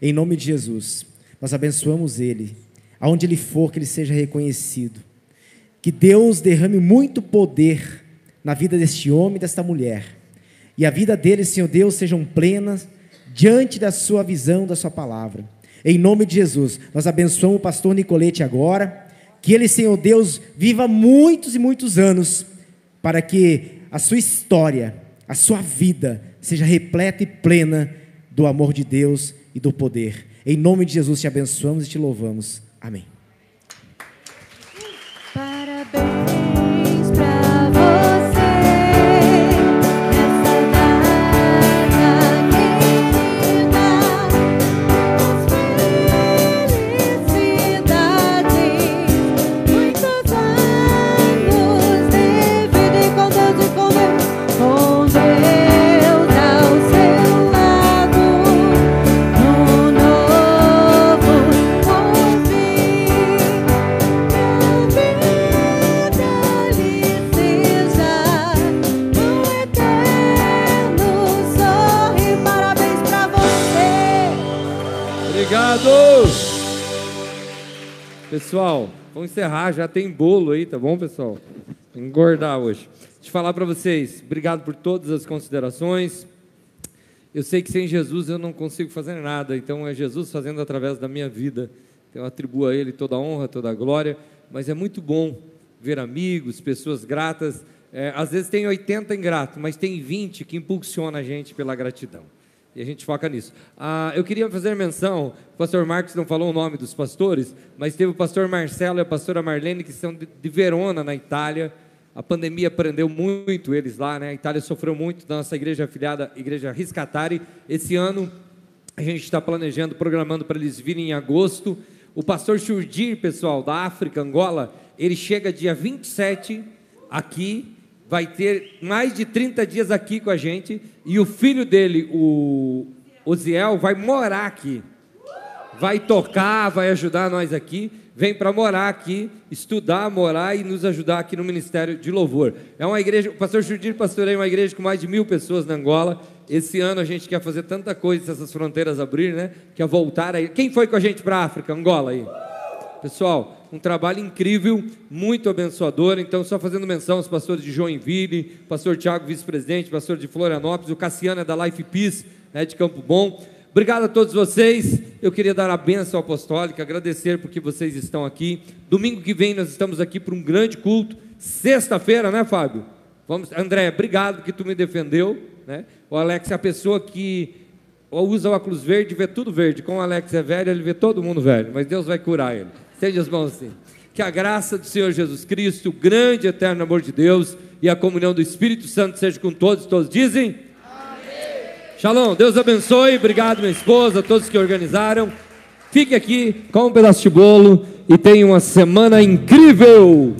Em nome de Jesus, nós abençoamos ele, aonde ele for, que ele seja reconhecido. Que Deus derrame muito poder na vida deste homem e desta mulher. E a vida deles, Senhor Deus, sejam plenas diante da sua visão, da sua palavra. Em nome de Jesus, nós abençoamos o pastor Nicolete agora, que ele, Senhor Deus, viva muitos e muitos anos, para que a sua história, a sua vida, seja repleta e plena do amor de Deus e do poder. Em nome de Jesus te abençoamos e te louvamos. Amém. Vamos encerrar, já tem bolo aí, tá bom, pessoal? Engordar hoje. Deixa eu falar para vocês, obrigado por todas as considerações. Eu sei que sem Jesus eu não consigo fazer nada, então é Jesus fazendo através da minha vida. Então eu atribuo a Ele toda a honra, toda a glória, mas é muito bom ver amigos, pessoas gratas. É, às vezes tem 80 ingratos, mas tem 20 que impulsiona a gente pela gratidão. E a gente foca nisso. Ah, eu queria fazer menção, o pastor Marcos não falou o nome dos pastores, mas teve o pastor Marcelo e a pastora Marlene, que são de, Verona, na Itália. A pandemia prendeu muito eles lá, né? A Itália sofreu muito da nossa igreja afiliada, Igreja Riscatari. Esse ano a gente está planejando, programando para eles virem em agosto. O pastor Churdir, pessoal, da África, Angola, ele chega dia 27 aqui, vai ter mais de 30 dias aqui com a gente, e o filho dele, o Oziel, vai morar aqui. Vai tocar, vai ajudar nós aqui, vem para morar aqui, estudar, morar e nos ajudar aqui no Ministério de Louvor. É uma igreja, o pastor Churdir pastoreia uma igreja com mais de mil pessoas na Angola. Esse ano a gente quer fazer tanta coisa se essas fronteiras abrirem, né? Quer voltar aí. Quem foi com a gente para a África, Angola aí? Pessoal, um trabalho incrível, muito abençoador. Então, só fazendo menção aos pastores de Joinville, pastor Tiago, vice-presidente, pastor de Florianópolis, o Cassiano é da Life Peace, né, de Campo Bom. Obrigado a todos vocês. Eu queria dar a bênção apostólica, agradecer porque vocês estão aqui. Domingo que vem nós estamos aqui para um grande culto. Sexta-feira, né, Fábio? Vamos, André, obrigado que tu me defendeu, né? O Alex é a pessoa que usa óculos verde, vê tudo verde. Como o Alex é velho, ele vê todo mundo velho, mas Deus vai curar ele. Estende as mãos assim. Que a graça do Senhor Jesus Cristo, o grande e eterno amor de Deus e a comunhão do Espírito Santo seja com todos. Todos dizem? Shalom, Deus abençoe. Obrigado, minha esposa, todos que organizaram. Fique aqui com um pedaço de bolo e tenha uma semana incrível.